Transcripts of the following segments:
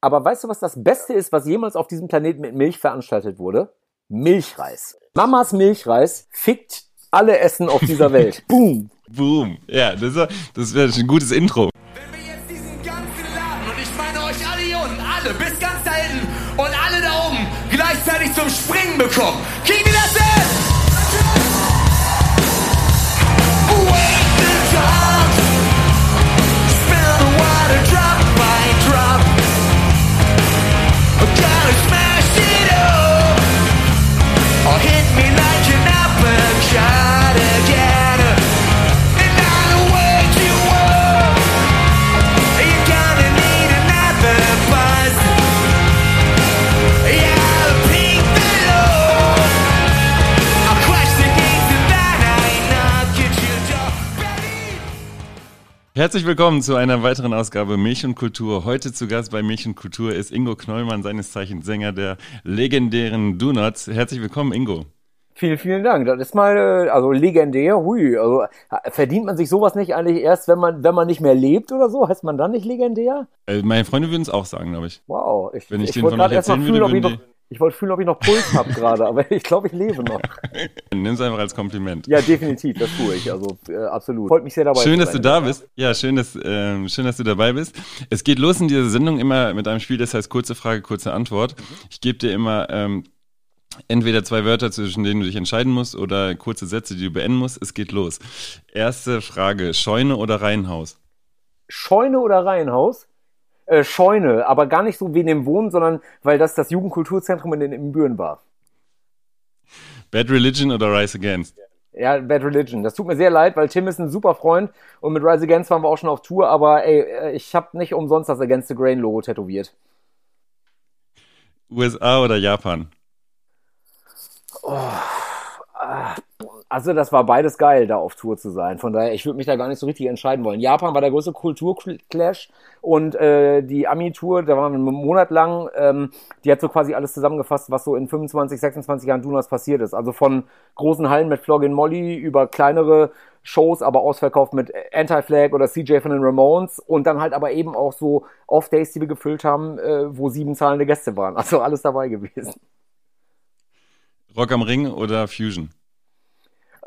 Aber weißt du, was das Beste ist, was jemals auf diesem Planeten mit Milch veranstaltet wurde? Milchreis. Mamas Milchreis fickt alle Essen auf dieser Welt. Boom. Boom. Ja, das, das wäre ein gutes Intro. Wenn wir jetzt diesen ganzen Laden, und ich meine euch alle hier unten, alle, bis ganz da hinten und alle da oben, gleichzeitig zum Springen bekommen, kriegen wir das hin? Wake the dogs, spill the water drop smash it up, or hit me like an uppercut Herzlich willkommen zu einer weiteren Ausgabe Milch und Kultur. Heute zu Gast bei Milch und Kultur ist Ingo Knollmann, seines Zeichens Sänger der legendären Do Nots. Herzlich willkommen, Ingo. Vielen, vielen Dank. Das ist mal, äh, also legendär. Hui, also verdient man sich sowas nicht eigentlich erst, wenn man, wenn man nicht mehr lebt oder so? Heißt man dann nicht legendär? Äh, meine Freunde würden es auch sagen, glaube ich. Wow. Ich, Wenn ich denen wollte von euch erzählen würde, ich würden noch, ich wollte fühlen, ob ich noch Puls habe gerade, aber ich glaube, ich lebe noch. Nimm es einfach als Kompliment. Ja, definitiv, das tue ich. Also äh, absolut. Freut mich sehr dabei. Schön, dass du da bist. Ja, schön, dass, ähm, schön, dass du dabei bist. Es geht los in dieser Sendung immer mit einem Spiel, das heißt kurze Frage, kurze Antwort. Ich gebe dir immer ähm, entweder zwei Wörter, zwischen denen du dich entscheiden musst, oder kurze Sätze, die du beenden musst. Es geht los. Erste Frage: Scheune oder Reihenhaus? Scheune oder Reihenhaus? Äh, Scheune, aber gar nicht so wie in dem Wohnen, sondern weil das das Jugendkulturzentrum in den Ibbenbüren war. Bad Religion oder Rise Against? Ja, Bad Religion. Das tut mir sehr leid, weil Tim ist ein super Freund und mit Rise Against waren wir auch schon auf Tour, aber ey, äh, ich habe nicht umsonst das Against the Grain Logo tätowiert. USA oder Japan? Also das war beides geil, da auf Tour zu sein. Von daher, ich würde mich da gar nicht so richtig entscheiden wollen. Japan war der größte Kulturclash und äh, die Ami-Tour, da waren wir einen Monat lang, ähm, die hat so quasi alles zusammengefasst, was so in 25, 26 Jahren Donuts passiert ist. Also von großen Hallen mit Floggin Molly über kleinere Shows, aber ausverkauft mit Anti-Flag oder CJ von den Ramones und dann halt aber eben auch so Off-Days, die wir gefüllt haben, äh, wo sieben zahlende Gäste waren. Also alles dabei gewesen. Rock am Ring oder Fusion?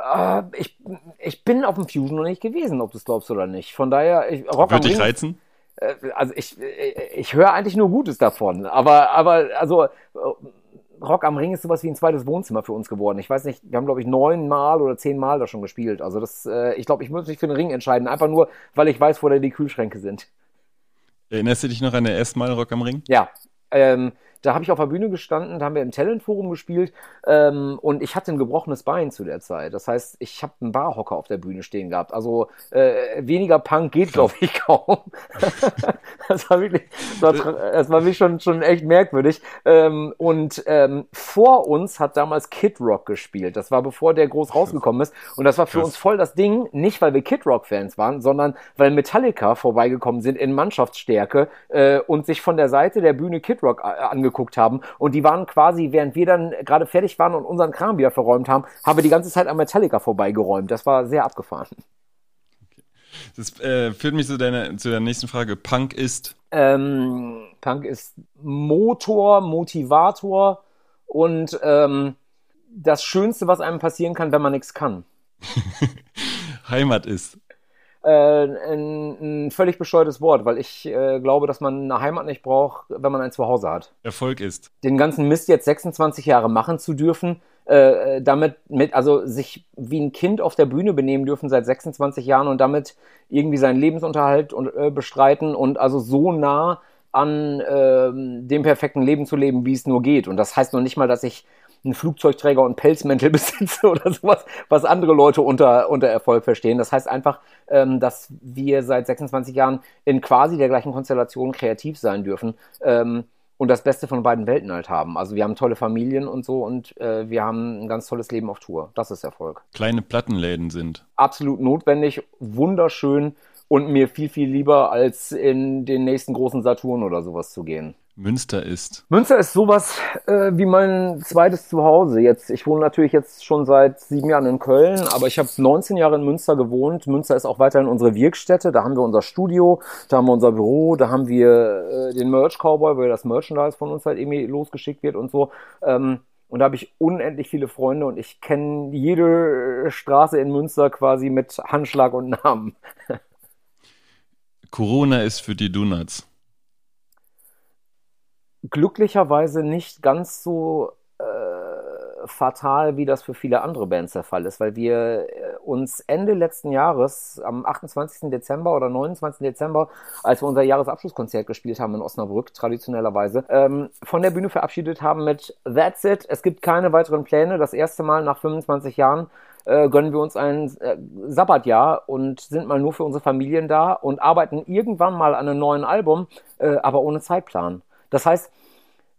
Äh, ich, ich bin auf dem Fusion noch nicht gewesen, ob du es glaubst oder nicht. Von daher, ich, Rock am Würde dich Ring, reizen? äh, also ich, ich, ich höre eigentlich nur Gutes davon. Aber, aber also äh, Rock am Ring ist sowas wie ein zweites Wohnzimmer für uns geworden. Ich weiß nicht, wir haben glaube ich neun Mal oder zehn Mal da schon gespielt. Also das, äh, ich glaube, ich muss mich für den Ring entscheiden, einfach nur, weil ich weiß, wo da die Kühlschränke sind. Erinnerst du dich noch an der erste Mal Rock am Ring? Ja, ähm, da habe ich auf der Bühne gestanden, da haben wir im Talentforum gespielt ähm, und ich hatte ein gebrochenes Bein zu der Zeit. Das heißt, ich habe einen Barhocker auf der Bühne stehen gehabt. Also äh, weniger Punk geht, glaube ich, kaum. das war wirklich, das war, das war wirklich schon, schon echt merkwürdig. Ähm, und ähm, vor uns hat damals Kid Rock gespielt. Das war bevor der groß rausgekommen ist. Und das war für uns voll das Ding, nicht weil wir Kid Rock-Fans waren, sondern weil Metallica vorbeigekommen sind in Mannschaftsstärke äh, und sich von der Seite der Bühne Kid Rock äh, angeguckt haben. Und die waren quasi, während wir dann gerade fertig waren und unseren Kram wieder verräumt haben, haben wir die ganze Zeit an Metallica vorbeigeräumt. Das war sehr abgefahren. Das äh, führt mich zu deiner, zu der nächsten Frage. Punk ist Ähm, Punk ist Motor, Motivator und ähm, das Schönste, was einem passieren kann, wenn man nichts kann. Heimat ist. Äh, ein, ein völlig bescheuertes Wort, weil ich äh, glaube, dass man eine Heimat nicht braucht, wenn man ein Zuhause hat. Erfolg ist. Den ganzen Mist jetzt 26 Jahre machen zu dürfen, äh, damit mit, also sich wie ein Kind auf der Bühne benehmen dürfen seit 26 Jahren und damit irgendwie seinen Lebensunterhalt und, äh, bestreiten und also so nah an ähm, dem perfekten Leben zu leben, wie es nur geht. Und das heißt noch nicht mal, dass ich einen Flugzeugträger und Pelzmäntel besitze oder sowas, was andere Leute unter, unter Erfolg verstehen. Das heißt einfach, ähm, dass wir seit 26 Jahren in quasi der gleichen Konstellation kreativ sein dürfen ähm, und das Beste von beiden Welten halt haben. Also wir haben tolle Familien und so und äh, wir haben ein ganz tolles Leben auf Tour. Das ist Erfolg. Kleine Plattenläden sind. Absolut notwendig, wunderschön und mir viel, viel lieber, als in den nächsten großen Saturn oder sowas zu gehen. Münster ist. Münster ist sowas äh, wie mein zweites Zuhause. Jetzt, ich wohne natürlich jetzt schon seit sieben Jahren in Köln, aber ich habe 19 Jahre in Münster gewohnt. Münster ist auch weiterhin unsere Wirkstätte. Da haben wir unser Studio, da haben wir unser Büro, da haben wir äh, den Merch Cowboy, weil das Merchandise von uns halt irgendwie losgeschickt wird und so. Ähm, und da habe ich unendlich viele Freunde und ich kenne jede Straße in Münster quasi mit Handschlag und Namen. Corona ist für die Donuts. Glücklicherweise nicht ganz so äh, fatal, wie das für viele andere Bands der Fall ist, weil wir äh, uns Ende letzten Jahres, am 28. Dezember oder 29. Dezember, als wir unser Jahresabschlusskonzert gespielt haben in Osnabrück, traditionellerweise, ähm, von der Bühne verabschiedet haben mit That's it, es gibt keine weiteren Pläne. Das erste Mal nach 25 Jahren äh, gönnen wir uns ein äh, Sabbatjahr und sind mal nur für unsere Familien da und arbeiten irgendwann mal an einem neuen Album, aber ohne Zeitplan. Das heißt,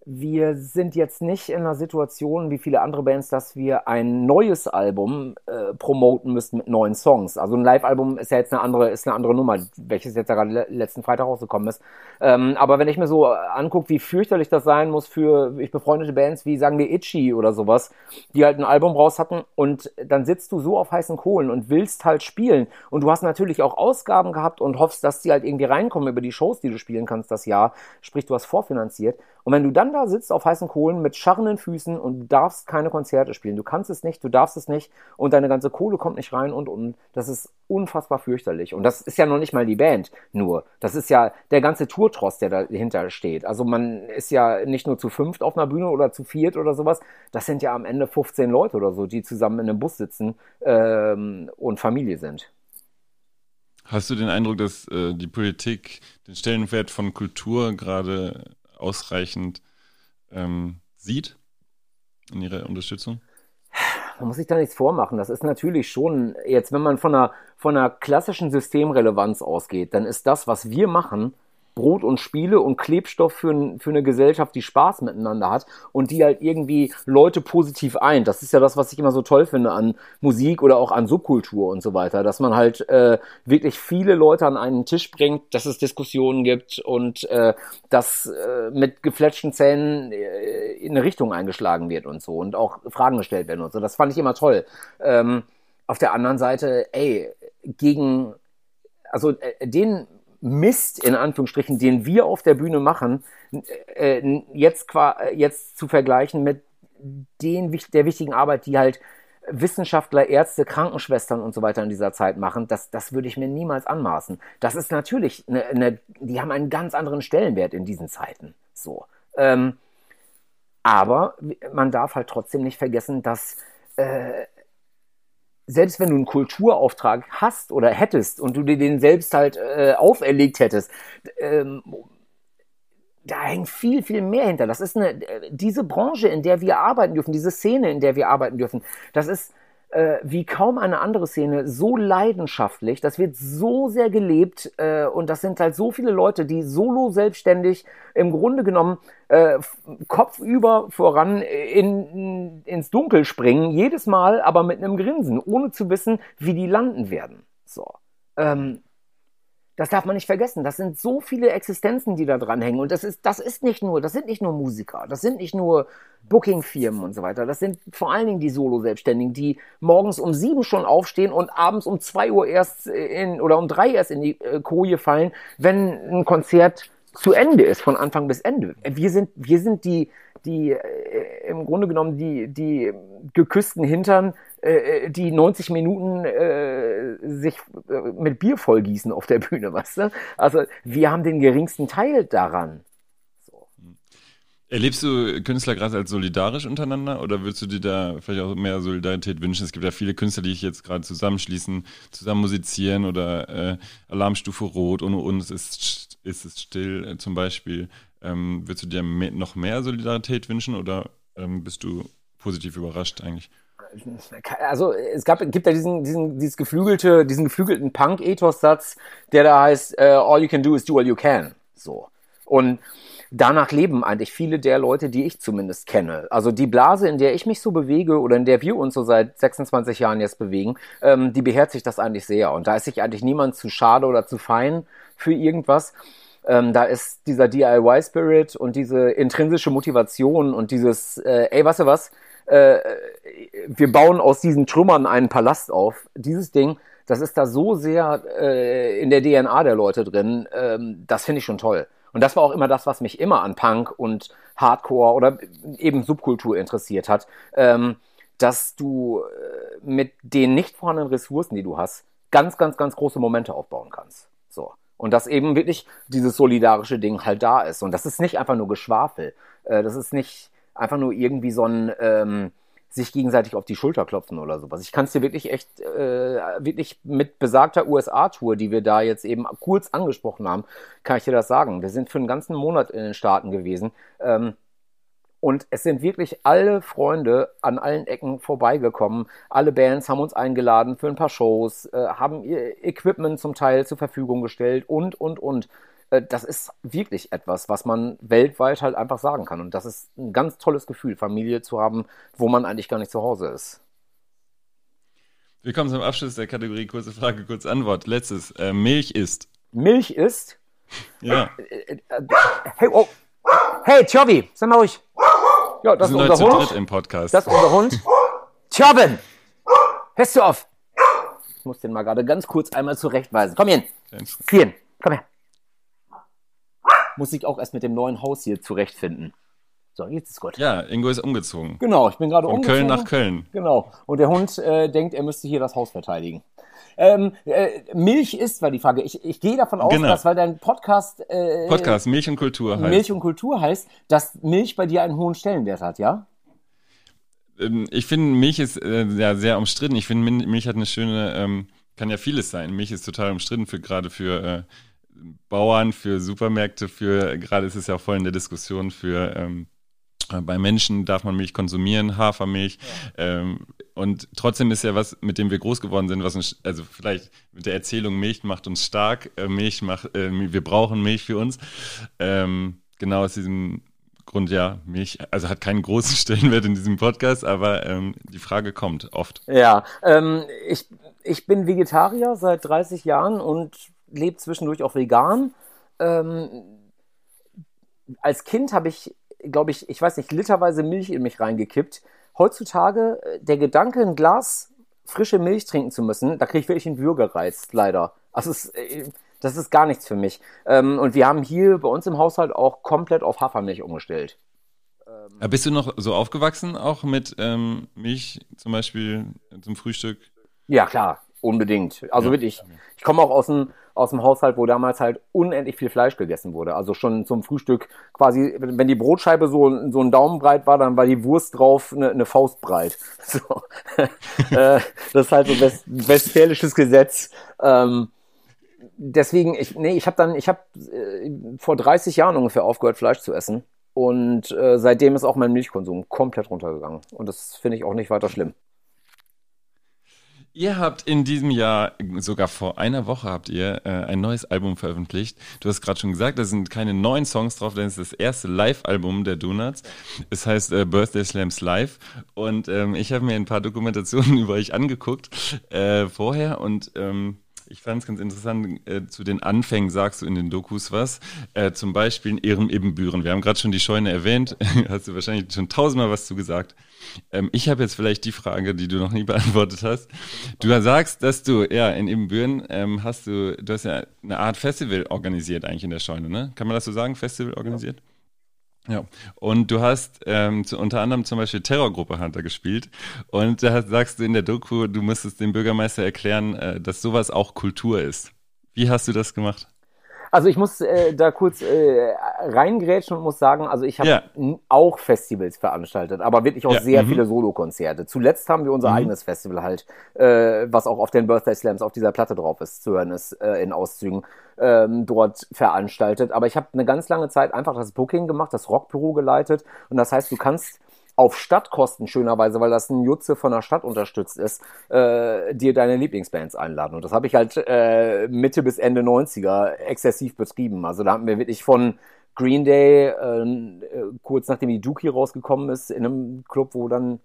wir sind jetzt nicht in einer Situation wie viele andere Bands, dass wir ein neues Album äh, promoten müssten mit neuen Songs. Also ein Live-Album ist ja jetzt eine andere, ist eine andere Nummer, welches jetzt ja gerade le letzten Freitag rausgekommen ist. Ähm, aber wenn ich mir so angucke, wie fürchterlich das sein muss für ich befreundete Bands wie sagen wir Itchy oder sowas, die halt ein Album raus hatten und dann sitzt du so auf heißen Kohlen und willst halt spielen und du hast natürlich auch Ausgaben gehabt und hoffst, dass die halt irgendwie reinkommen über die Shows, die du spielen kannst das Jahr. Sprich, du hast vorfinanziert. Und wenn du dann da sitzt auf heißen Kohlen mit scharrenden Füßen und du darfst keine Konzerte spielen, du kannst es nicht, du darfst es nicht und deine ganze Kohle kommt nicht rein und und das ist unfassbar fürchterlich. Und das ist ja noch nicht mal die Band nur. Das ist ja der ganze Tourtross, der dahinter steht. Also man ist ja nicht nur zu fünft auf einer Bühne oder zu viert oder sowas. Das sind ja am Ende 15 Leute oder so, die zusammen in einem Bus sitzen ähm, und Familie sind. Hast du den Eindruck, dass äh, die Politik den Stellenwert von Kultur gerade ausreichend ähm, sieht in ihrer Unterstützung? man muss sich da nichts vormachen. Das ist natürlich schon, jetzt wenn man von einer, von einer klassischen Systemrelevanz ausgeht, dann ist das, was wir machen, Brot und Spiele und Klebstoff für, für eine Gesellschaft, die Spaß miteinander hat und die halt irgendwie Leute positiv eint. Das ist ja das, was ich immer so toll finde an Musik oder auch an Subkultur und so weiter, dass man halt äh, wirklich viele Leute an einen Tisch bringt, dass es Diskussionen gibt und äh, dass äh, mit gefletschten Zähnen äh, in eine Richtung eingeschlagen wird und so und auch Fragen gestellt werden und so. Das fand ich immer toll. Ähm, auf der anderen Seite, ey, gegen also äh, den Mist, in Anführungsstrichen, den wir auf der Bühne machen, äh, jetzt, jetzt zu vergleichen mit den, der wichtigen Arbeit, die halt Wissenschaftler, Ärzte, Krankenschwestern und so weiter in dieser Zeit machen, das, das würde ich mir niemals anmaßen. Das ist natürlich, eine, eine, die haben einen ganz anderen Stellenwert in diesen Zeiten. So. Ähm, aber man darf halt trotzdem nicht vergessen, dass äh, selbst wenn du einen Kulturauftrag hast oder hättest und du dir den selbst halt äh, auferlegt hättest, ähm, da hängt viel, viel mehr hinter. Das ist eine, diese Branche, in der wir arbeiten dürfen, diese Szene, in der wir arbeiten dürfen, das ist äh, wie kaum eine andere Szene so leidenschaftlich, das wird so sehr gelebt äh, und das sind halt so viele Leute, die solo selbstständig im Grunde genommen äh, kopfüber voran in, ins Dunkel springen, jedes Mal aber mit einem Grinsen, ohne zu wissen, wie die landen werden. So. Ähm, das darf man nicht vergessen. Das sind so viele Existenzen, die da dran hängen. Und das ist, das ist nicht nur, das sind nicht nur Musiker, das sind nicht nur Booking-Firmen und so weiter. Das sind vor allen Dingen die Solo-Selbstständigen, die morgens um sieben schon aufstehen und abends um zwei Uhr erst in, oder um drei erst in die äh, Koje fallen, wenn ein Konzert zu Ende ist, von Anfang bis Ende. Wir sind, wir sind die, die äh, im Grunde genommen die, die geküssten Hintern, äh, die 90 Minuten äh, sich äh, mit Bier vollgießen auf der Bühne, weißt du? Also wir haben den geringsten Teil daran. Erlebst du Künstler gerade als solidarisch untereinander oder würdest du dir da vielleicht auch mehr Solidarität wünschen? Es gibt ja viele Künstler, die ich jetzt gerade zusammenschließen, zusammen musizieren oder äh, Alarmstufe Rot, ohne uns ist, ist es still äh, zum Beispiel. Ähm, würdest du dir mehr, noch mehr Solidarität wünschen oder ähm, bist du positiv überrascht eigentlich? Also es gab, gibt ja diesen, diesen, dieses geflügelte, diesen geflügelten Punk-Ethos-Satz, der da heißt, uh, all you can do is do all you can. So. Und danach leben eigentlich viele der Leute, die ich zumindest kenne. Also die Blase, in der ich mich so bewege oder in der wir uns so seit 26 Jahren jetzt bewegen, ähm, die beherzigt das eigentlich sehr. Und da ist sich eigentlich niemand zu schade oder zu fein für irgendwas. Ähm, da ist dieser DIY-Spirit und diese intrinsische Motivation und dieses, äh, ey, weißt du was, äh, wir bauen aus diesen Trümmern einen Palast auf. Dieses Ding, das ist da so sehr äh, in der DNA der Leute drin, ähm, das finde ich schon toll. Und das war auch immer das, was mich immer an Punk und Hardcore oder eben Subkultur interessiert hat, ähm, dass du äh, mit den nicht vorhandenen Ressourcen, die du hast, ganz, ganz, ganz große Momente aufbauen kannst. So. Und dass eben wirklich dieses solidarische Ding halt da ist. Und das ist nicht einfach nur Geschwafel. Äh, das ist nicht einfach nur irgendwie so ein ähm, sich gegenseitig auf die Schulter klopfen oder sowas. Ich kann es dir wirklich echt, äh, wirklich mit besagter USA-Tour, die wir da jetzt eben kurz angesprochen haben, kann ich dir das sagen. Wir sind für einen ganzen Monat in den Staaten gewesen. Ähm, und es sind wirklich alle Freunde an allen Ecken vorbeigekommen. Alle Bands haben uns eingeladen für ein paar Shows, äh, haben ihr Equipment zum Teil zur Verfügung gestellt und, und, und. Äh, das ist wirklich etwas, was man weltweit halt einfach sagen kann. Und das ist ein ganz tolles Gefühl, Familie zu haben, wo man eigentlich gar nicht zu Hause ist. Wir kommen zum Abschluss der Kategorie kurze Frage, kurze Antwort. Letztes. Äh, Milch ist. Milch ist. Ja. Äh, äh, hey, oh. Hey, Chobi, sei mal ruhig. Ja, das Wir ist sind heute unser zu Hund. dritt im Podcast. Das ist unser Hund. Chobben! Hörst du auf? Ich muss den mal gerade ganz kurz einmal zurechtweisen. Komm hier hin. Vieren. Komm her. Muss ich auch erst mit dem neuen Haus hier zurechtfinden. So, jetzt ist gut. ja, Ingo ist umgezogen. Genau, ich bin gerade Von umgezogen. Köln nach Köln. Genau. Und der Hund äh, denkt, er müsste hier das Haus verteidigen. Ähm, äh, Milch ist, war die Frage. Ich, ich gehe davon aus, Genau. dass, weil dein Podcast, äh, Podcast Milch und Kultur heißt. Milch und Kultur heißt, dass Milch bei dir einen hohen Stellenwert hat, ja? Ähm, ich finde, Milch ist äh, ja sehr umstritten. Ich finde, Milch hat eine schöne, ähm, kann ja vieles sein. Milch ist total umstritten für gerade für äh, Bauern, für Supermärkte, für gerade ist es ja voll in der Diskussion für ähm, äh, bei Menschen darf man Milch konsumieren, Hafermilch. Ähm, und trotzdem ist ja was, mit dem wir groß geworden sind, was uns, also vielleicht mit der Erzählung, Milch macht uns stark, äh, Milch macht, äh, wir brauchen Milch für uns. Ähm, genau aus diesem Grund, ja, Milch, also hat keinen großen Stellenwert in diesem Podcast, aber ähm, die Frage kommt oft. Ja, ähm, ich, ich bin Vegetarier seit 30 Jahren und lebe zwischendurch auch vegan. Ähm, als Kind habe ich, glaube ich, ich weiß nicht, literweise Milch in mich reingekippt. Heutzutage äh, der Gedanke, ein Glas frische Milch trinken zu müssen, da kriege ich wirklich einen Würgereiz, leider. Also es, äh, das ist gar nichts für mich. Ähm, und wir haben hier bei uns im Haushalt auch komplett auf Hafermilch umgestellt. Aber bist du noch so aufgewachsen, auch mit ähm, Milch zum Beispiel zum Frühstück? Ja, klar, unbedingt. Also Ja. wirklich, ich komme auch aus dem, aus dem Haushalt, wo damals halt unendlich viel Fleisch gegessen wurde. Also schon zum Frühstück quasi, wenn die Brotscheibe so, so ein Daumen breit war, dann war die Wurst drauf eine, eine Faust breit. So. Äh, das ist halt so west, westfälisches Gesetz. Ähm, deswegen, ich, nee, ich habe dann, ich habe äh, vor 30 Jahren ungefähr aufgehört, Fleisch zu essen. Und äh, seitdem ist auch mein Milchkonsum komplett runtergegangen. Und das finde ich auch nicht weiter schlimm. Ihr habt in diesem Jahr, sogar vor einer Woche habt ihr äh, ein neues Album veröffentlicht. Du hast gerade schon gesagt, da sind keine neuen Songs drauf, denn es ist das erste Live-Album der Donuts. Es heißt äh, Birthday Slams Live. Und ähm, ich habe mir ein paar Dokumentationen über euch angeguckt äh, vorher und ähm, ich fand es ganz interessant, äh, zu den Anfängen sagst du in den Dokus was. Äh, zum Beispiel in Ehren Ebenbüren. Wir haben gerade schon die Scheune erwähnt. hast du wahrscheinlich schon tausendmal was zu gesagt. Ähm, ich habe jetzt vielleicht die Frage, die du noch nie beantwortet hast. Du sagst, dass du, ja, in Ebenbüren ähm, hast du, du hast ja eine Art Festival organisiert eigentlich in der Scheune, ne? Kann man das so sagen? Festival organisiert? Ja, und du hast ähm, zu, unter anderem zum Beispiel Terrorgruppe Hunter gespielt und da sagst du in der Doku, du müsstest dem Bürgermeister erklären, äh, dass sowas auch Kultur ist. Wie hast du das gemacht? Also ich muss äh, da kurz äh, reingrätschen und muss sagen, also ich habe Ja. auch Festivals veranstaltet, aber wirklich auch Ja, sehr mhm. viele Solokonzerte. Zuletzt haben wir unser Mhm. eigenes Festival halt, äh, was auch auf den Birthday Slams auf dieser Platte drauf ist, zu hören ist äh, in Auszügen, ähm, dort veranstaltet. Aber ich habe eine ganz lange Zeit einfach das Booking gemacht, das Rockbüro geleitet und das heißt, du kannst auf Stadtkosten schönerweise, weil das ein Jutze von der Stadt unterstützt ist, äh, dir deine Lieblingsbands einladen. Und das habe ich halt äh, Mitte bis Ende 90er exzessiv betrieben. Also da hatten wir wirklich von Green Day, äh, äh, kurz nachdem die Dookie rausgekommen ist, in einem Club, wo dann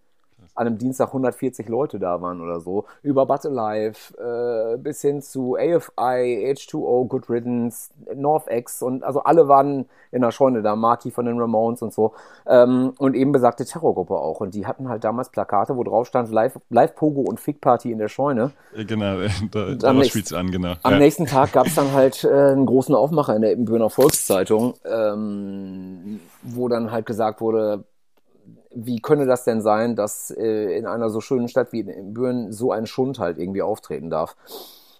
an einem Dienstag 140 Leute da waren oder so. Über But Alive äh, bis hin zu AFI, H2O, Good Riddance, NorthX und also alle waren in der Scheune da, Marky von den Ramones und so. Ähm, und eben besagte Terrorgruppe auch. Und die hatten halt damals Plakate, wo drauf stand Live, Live Pogo und Fick Party in der Scheune. Äh, Genau, äh, da, nächsten- spielt's an, genau. Am ja. nächsten Tag gab es dann halt äh, einen großen Aufmacher in der Ebenbürner Volkszeitung, ähm, wo dann halt gesagt wurde, wie könne das denn sein, dass äh, in einer so schönen Stadt wie in Büren so ein Schund halt irgendwie auftreten darf?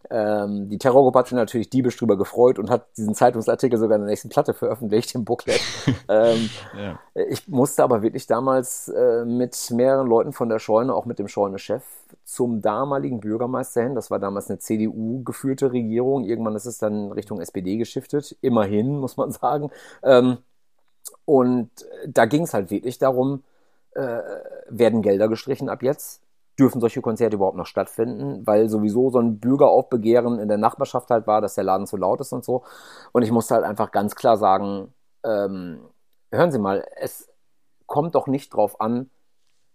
Ähm, die Terrorgruppe hat sich natürlich diebisch drüber gefreut und hat diesen Zeitungsartikel sogar in der nächsten Platte veröffentlicht, im Booklet. ähm, Ja. ich musste aber wirklich damals äh, mit mehreren Leuten von der Scheune, auch mit dem Scheune-Chef, zum damaligen Bürgermeister hin. Das war damals eine CDU-geführte Regierung. Irgendwann ist es dann Richtung SPD geschiftet. Immerhin, muss man sagen. Ähm, und da ging es halt wirklich darum, äh, werden Gelder gestrichen ab jetzt? Dürfen solche Konzerte überhaupt noch stattfinden? Weil sowieso so ein Bürgeraufbegehren in der Nachbarschaft halt war, dass der Laden zu laut ist und so. Und ich musste halt einfach ganz klar sagen, ähm, hören Sie mal, es kommt doch nicht drauf an,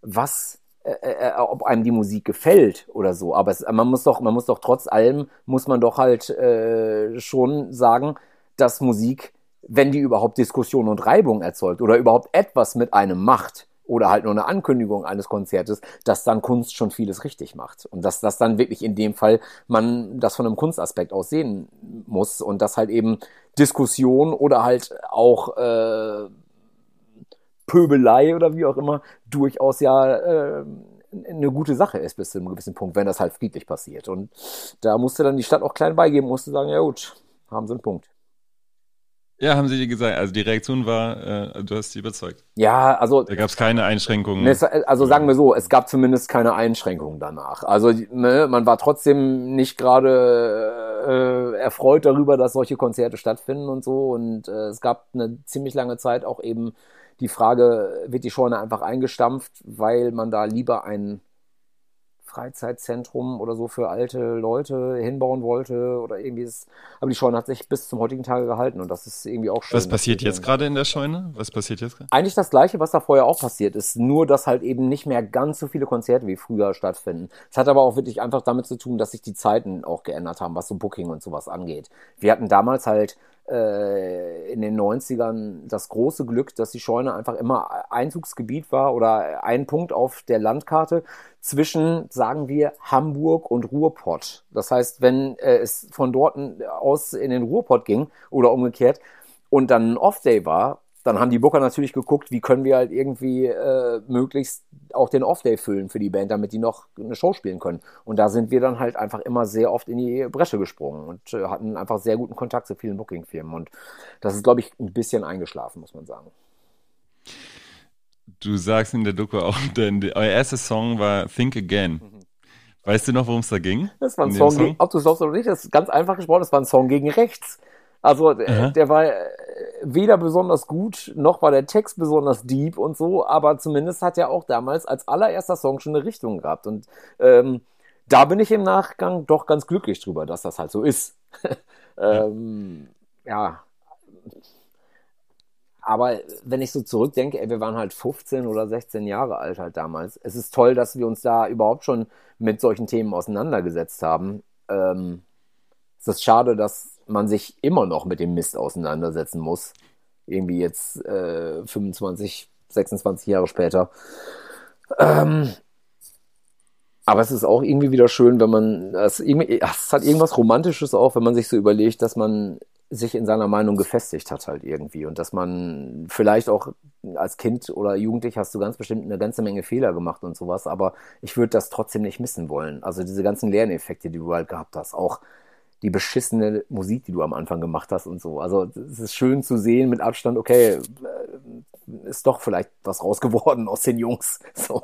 was, äh, äh, ob einem die Musik gefällt oder so. Aber es, man muss doch, man muss doch trotz allem, muss man doch halt äh, schon sagen, dass Musik, wenn die überhaupt Diskussion und Reibung erzeugt oder überhaupt etwas mit einem macht, oder halt nur eine Ankündigung eines Konzertes, dass dann Kunst schon vieles richtig macht. Und dass das dann wirklich in dem Fall man das von einem Kunstaspekt aus sehen muss und dass halt eben Diskussion oder halt auch äh, Pöbelei oder wie auch immer durchaus ja äh, eine gute Sache ist bis zu einem gewissen Punkt, wenn das halt friedlich passiert. Und da musste dann die Stadt auch klein beigeben, musste sagen, ja gut, haben sie einen Punkt. Ja, haben sie dir gesagt. Also die Reaktion war, äh, du hast sie überzeugt. Ja, also Da gab es keine Einschränkungen. Ne, Also sagen wir so, es gab zumindest keine Einschränkungen danach. Also ne, man war trotzdem nicht gerade äh, erfreut darüber, dass solche Konzerte stattfinden und so. Und äh, es gab eine ziemlich lange Zeit auch eben die Frage, wird die Scheune einfach eingestampft, weil man da lieber ein Freizeitzentrum oder so für alte Leute hinbauen wollte oder irgendwie ist. Aber die Scheune hat sich bis zum heutigen Tage gehalten und das ist irgendwie auch schön. Was passiert jetzt gerade in der Scheune? Was passiert jetzt gerade? eigentlich das Gleiche, was da vorher auch passiert ist, nur dass halt eben nicht mehr ganz so viele Konzerte wie früher stattfinden. Es hat aber auch wirklich einfach damit zu tun, dass sich die Zeiten auch geändert haben, was so Booking und sowas angeht. Wir hatten damals halt in den 90ern das große Glück, dass die Scheune einfach immer Einzugsgebiet war oder ein Punkt auf der Landkarte zwischen, sagen wir, Hamburg und Ruhrpott. Das heißt, wenn äh, es von dort aus in den Ruhrpott ging oder umgekehrt und dann ein Off-Day war, dann haben die Booker natürlich geguckt, wie können wir halt irgendwie äh, möglichst auch den Off-Day füllen für die Band, damit die noch eine Show spielen können. Und da sind wir dann halt einfach immer sehr oft in die Bresche gesprungen und äh, hatten einfach sehr guten Kontakt zu vielen Booking-Firmen. Und das ist, glaube ich, ein bisschen eingeschlafen, muss man sagen. Du sagst in der Doku auch, denn die- euer erster Song war Think Again. Weißt du noch, worum es da ging? Das war ein Song, gegen, ob du es glaubst oder nicht, das ist ganz einfach gesprochen, das war ein Song gegen rechts. Also Aha. der war äh, weder besonders gut, noch war der Text besonders deep und so, aber zumindest hat er auch damals als allererster Song schon eine Richtung gehabt. Und ähm, da bin ich im Nachgang doch ganz glücklich drüber, dass das halt so ist. ähm, ja. Aber wenn ich so zurückdenke, ey, wir waren halt 15 oder 16 Jahre alt halt damals. Es ist toll, dass wir uns da überhaupt schon mit solchen Themen auseinandergesetzt haben. Ähm, es ist schade, dass man sich immer noch mit dem Mist auseinandersetzen muss. Irgendwie jetzt äh, 25, 26 Jahre später. Ähm, aber es ist auch irgendwie wieder schön, wenn man, irgendwie, es hat irgendwas Romantisches auch, wenn man sich so überlegt, dass man sich in seiner Meinung gefestigt hat halt irgendwie und dass man vielleicht auch als Kind oder Jugendlich hast du ganz bestimmt eine ganze Menge Fehler gemacht und sowas, aber ich würde das trotzdem nicht missen wollen. Also diese ganzen Lerneffekte, die du halt gehabt hast, auch die beschissene Musik, die du am Anfang gemacht hast und so. Also es ist schön zu sehen mit Abstand, okay, äh, ist doch vielleicht was raus geworden aus den Jungs. So.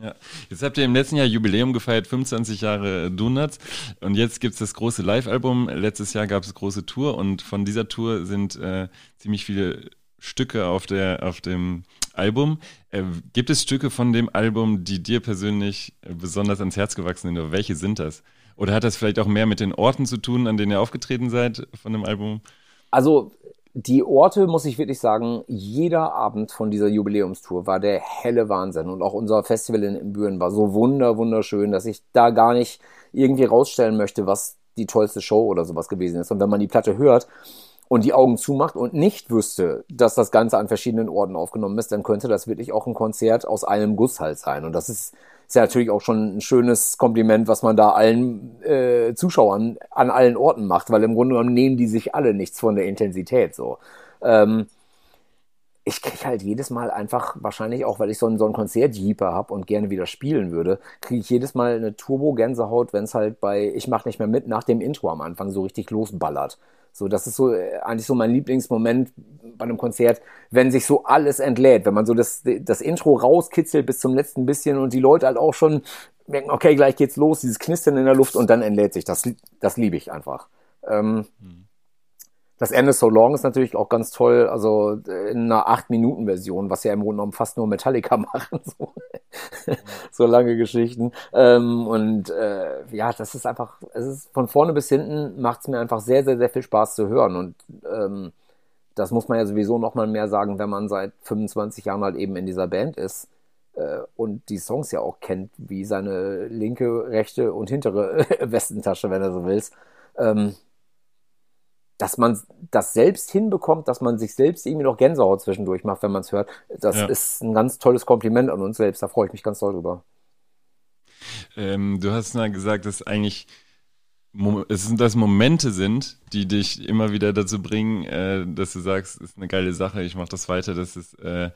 Ja. Jetzt habt ihr im letzten Jahr Jubiläum gefeiert, 25 Jahre Donuts. Und jetzt gibt's das große Live-Album. Letztes Jahr gab es große Tour und von dieser Tour sind äh, ziemlich viele Stücke auf, der, auf dem Album. Äh, gibt es Stücke von dem Album, die dir persönlich äh, besonders ans Herz gewachsen sind? Oder welche sind das? Oder hat das vielleicht auch mehr mit den Orten zu tun, an denen ihr aufgetreten seid von dem Album? Also die Orte, muss ich wirklich sagen, jeder Abend von dieser Jubiläumstour war der helle Wahnsinn. Und auch unser Festival in Büren war so wunder, wunderschön, dass ich da gar nicht irgendwie rausstellen möchte, was die tollste Show oder sowas gewesen ist. Und wenn man die Platte hört und die Augen zumacht und nicht wüsste, dass das Ganze an verschiedenen Orten aufgenommen ist, dann könnte das wirklich auch ein Konzert aus einem Guss halt sein. Und das ist, ist ja natürlich auch schon ein schönes Kompliment, was man da allen äh, Zuschauern an allen Orten macht, weil im Grunde genommen nehmen die sich alle nichts von der Intensität so. Ähm, ich kriege halt jedes Mal einfach, wahrscheinlich auch, weil ich so einen, so einen Konzertjeeper habe und gerne wieder spielen würde, kriege ich jedes Mal eine Turbo-Gänsehaut, wenn es halt bei Ich mach nicht mehr mit nach dem Intro am Anfang so richtig losballert. So, das ist so äh, eigentlich so mein Lieblingsmoment bei einem Konzert, wenn sich so alles entlädt, wenn man so das, das Intro rauskitzelt bis zum letzten bisschen und die Leute halt auch schon merken, okay, gleich geht's los, dieses Knistern in der Luft und dann entlädt sich. Das, das liebe ich einfach. Ähm, hm. Das Ende So Long ist natürlich auch ganz toll, also in einer 8-Minuten-Version, was ja im Grunde genommen fast nur Metallica machen, so, so lange Geschichten. Ähm, und äh, ja, das ist einfach, es ist von vorne bis hinten macht es mir einfach sehr, sehr, sehr viel Spaß zu hören. Und ähm, das muss man ja sowieso nochmal mehr sagen, wenn man seit 25 Jahren halt eben in dieser Band ist äh, und die Songs ja auch kennt, wie seine linke, rechte und hintere Westentasche, wenn du so willst. Ähm, dass man das selbst hinbekommt, dass man sich selbst irgendwie noch Gänsehaut zwischendurch macht, wenn man es hört, das ja. ist ein ganz tolles Kompliment an uns selbst. Da freue ich mich ganz doll drüber. Ähm, du hast mal gesagt, dass eigentlich es sind das Momente sind, die dich immer wieder dazu bringen, äh, dass du sagst, ist eine geile Sache, ich mache das weiter, das ist äh,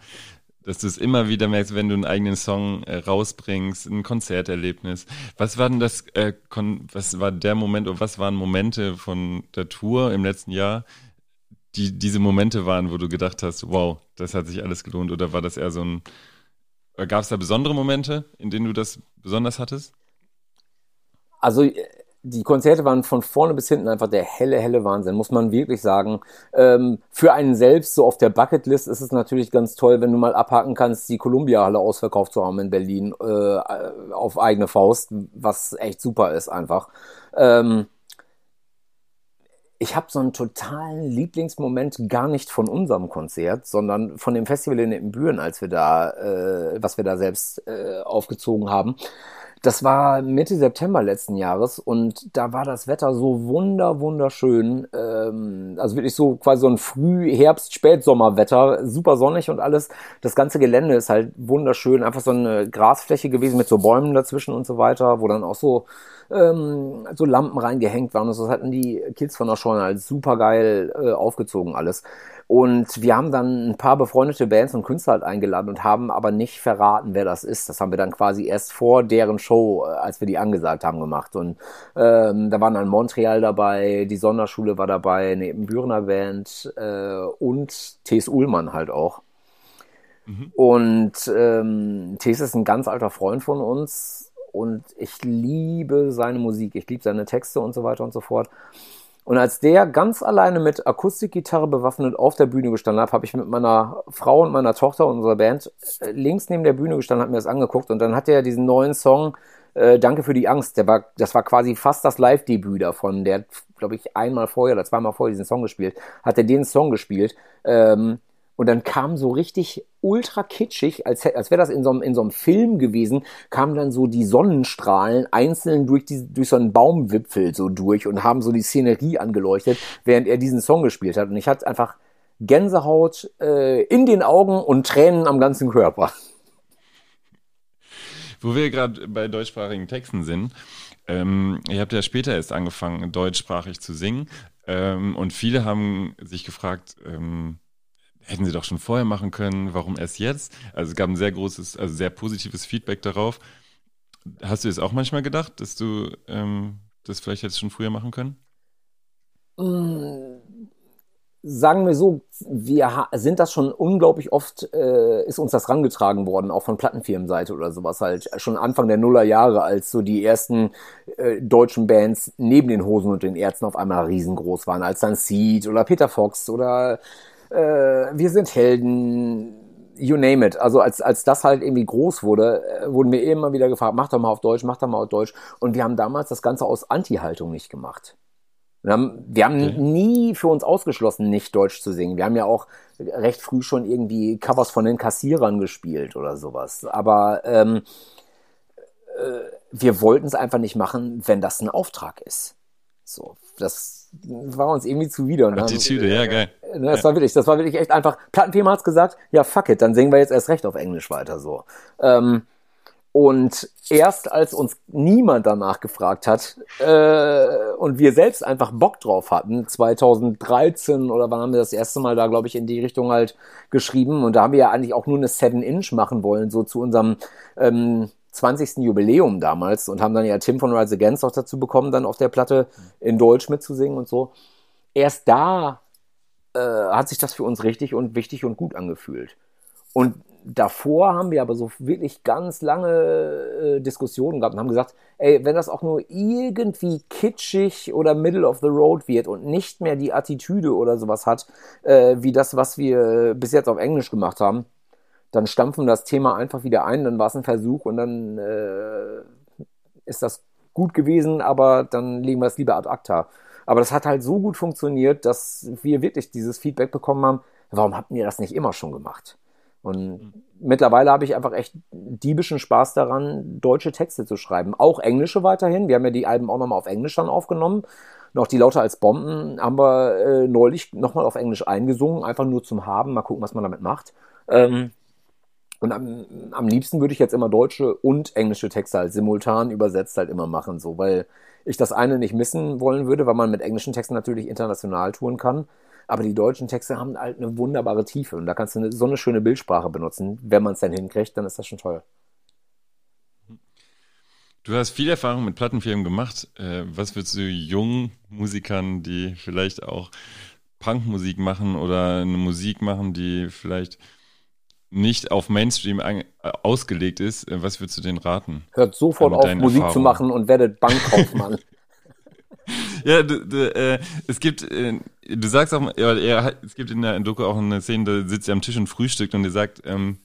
dass du es immer wieder merkst, wenn du einen eigenen Song äh, rausbringst, ein Konzerterlebnis. Was war denn das, äh, was war der Moment oder was waren Momente von der Tour im letzten Jahr, die diese Momente waren, wo du gedacht hast, wow, das hat sich alles gelohnt? Oder war das eher so ein, gab es da besondere Momente, in denen du das besonders hattest? Also die Konzerte waren von vorne bis hinten einfach der helle, helle Wahnsinn, muss man wirklich sagen. Ähm, für einen selbst, so auf der Bucketlist, ist es natürlich ganz toll, wenn du mal abhaken kannst, die Columbia-Halle ausverkauft zu haben in Berlin äh, auf eigene Faust, was echt super ist einfach. Ähm, ich habe so einen totalen Lieblingsmoment gar nicht von unserem Konzert, sondern von dem Festival in Büren, als wir da, äh, was wir da selbst äh, aufgezogen haben. Das war Mitte September letzten Jahres und da war das Wetter so wunder, wunderschön. Ähm, also wirklich so quasi so ein Früh-Herbst-, Spätsommerwetter, super sonnig und alles. Das ganze Gelände ist halt wunderschön. Einfach so eine Grasfläche gewesen mit so Bäumen dazwischen und so weiter, wo dann auch so ähm, so Lampen reingehängt waren und. Das hatten die Kids von der Scheune halt super geil äh, aufgezogen alles. Und wir haben dann ein paar befreundete Bands und Künstler halt eingeladen und haben aber nicht verraten, wer das ist. Das haben wir dann quasi erst vor deren Show, äh, als wir die angesagt haben, gemacht. Und ähm, da waren dann Montreal dabei, die Sonderschule war dabei, eine Bürener Band äh, und T.S. Ullmann halt auch. Mhm. Und ähm, T.S. ist ein ganz alter Freund von uns und ich liebe seine Musik, ich liebe seine Texte und so weiter und so fort. Und als der ganz alleine mit Akustikgitarre bewaffnet auf der Bühne gestanden hat, habe ich mit meiner Frau und meiner Tochter und unserer Band äh, links neben der Bühne gestanden, habe mir das angeguckt und dann hat er diesen neuen Song äh, Danke für die Angst, der war, das war quasi fast das Live-Debüt davon. Der hat, glaube ich, einmal vorher oder zweimal vorher diesen Song gespielt, hat er den Song gespielt. Ähm, und dann kam so richtig ultra kitschig, als, als wäre das in so, einem, in so einem Film gewesen, kamen dann so die Sonnenstrahlen einzeln durch, die, durch so einen Baumwipfel so durch und haben so die Szenerie angeleuchtet, während er diesen Song gespielt hat. Und ich hatte einfach Gänsehaut äh, in den Augen und Tränen am ganzen Körper. Wo wir gerade bei deutschsprachigen Texten sind, ähm, ihr habt ja später erst angefangen, deutschsprachig zu singen. Ähm, und viele haben sich gefragt, ähm, hätten sie doch schon vorher machen können, warum erst jetzt? Also es gab ein sehr großes, also sehr positives Feedback darauf. Hast du es auch manchmal gedacht, dass du ähm, das vielleicht jetzt schon früher machen können? Mm, sagen wir so, wir sind das schon unglaublich oft, äh, ist uns das rangetragen worden, auch von Plattenfirmenseite oder sowas halt. Schon Anfang der Nullerjahre, als so die ersten äh, deutschen Bands neben den Hosen und den Ärzten auf einmal riesengroß waren, als dann Seed oder Peter Fox oder äh, wir sind Helden, you name it. Also als, als das halt irgendwie groß wurde, äh, wurden wir immer wieder gefragt, mach doch mal auf Deutsch, mach doch mal auf Deutsch. Und wir haben damals das Ganze aus Anti-Haltung nicht gemacht. Wir haben, wir haben nie für uns ausgeschlossen, nicht Deutsch zu singen. Wir haben ja auch recht früh schon irgendwie Covers von den Kassierern gespielt oder sowas. Aber ähm, äh, wir wollten es einfach nicht machen, wenn das ein Auftrag ist. So, das war uns irgendwie zuwider. Dann- Attitüde, ja, geil. Ne, Das war wirklich, das war wirklich echt einfach. Plattenfirma hat's gesagt, ja fuck it, dann singen wir jetzt erst recht auf Englisch weiter so. Ähm, und erst als uns niemand danach gefragt hat äh, und wir selbst einfach Bock drauf hatten, 2013 oder wann haben wir das erste Mal da, glaube ich, in die Richtung halt geschrieben und da haben wir ja eigentlich auch nur eine 7-Inch machen wollen, so zu unserem ähm, 20. Jubiläum damals und haben dann ja Tim von Rise Against auch dazu bekommen, dann auf der Platte in Deutsch mitzusingen und so. Erst da äh, hat sich das für uns richtig und wichtig und gut angefühlt. Und davor haben wir aber so wirklich ganz lange äh, Diskussionen gehabt und haben gesagt, ey, wenn das auch nur irgendwie kitschig oder middle of the road wird und nicht mehr die Attitüde oder sowas hat, äh, wie das, was wir bis jetzt auf Englisch gemacht haben, dann stampfen wir das Thema einfach wieder ein, dann war es ein Versuch und dann äh, ist das gut gewesen, aber dann legen wir es lieber ad acta. Aber das hat halt so gut funktioniert, dass wir wirklich dieses Feedback bekommen haben, warum habt ihr das nicht immer schon gemacht? Und mittlerweile habe ich einfach echt diebischen Spaß daran, deutsche Texte zu schreiben. Auch englische weiterhin. Wir haben ja die Alben auch nochmal auf Englisch dann aufgenommen. Noch die Lauter als Bomben haben wir äh, neulich nochmal auf Englisch eingesungen, einfach nur zum Haben. Mal gucken, was man damit macht. Ähm, und am, am liebsten würde ich jetzt immer deutsche und englische Texte halt simultan übersetzt halt immer machen, so, weil ich das eine nicht missen wollen würde, weil man mit englischen Texten natürlich international touren kann. Aber die deutschen Texte haben halt eine wunderbare Tiefe und da kannst du eine, so eine schöne Bildsprache benutzen. Wenn man es dann hinkriegt, dann ist das schon toll. Du hast viel Erfahrung mit Plattenfirmen gemacht. Äh, was würdest du jungen Musikern, die vielleicht auch Punkmusik machen oder eine Musik machen, die vielleicht nicht auf Mainstream äh, ausgelegt ist, äh, was würdest du denen raten? Hört sofort mit auf, Musik zu Erfahrungen. machen und werdet Bankkaufmann. Ja, du, du, äh, es gibt, äh, du sagst auch, ja, er, es gibt in der Doku auch eine Szene, da sitzt er am Tisch und frühstückt und er sagt, ähm,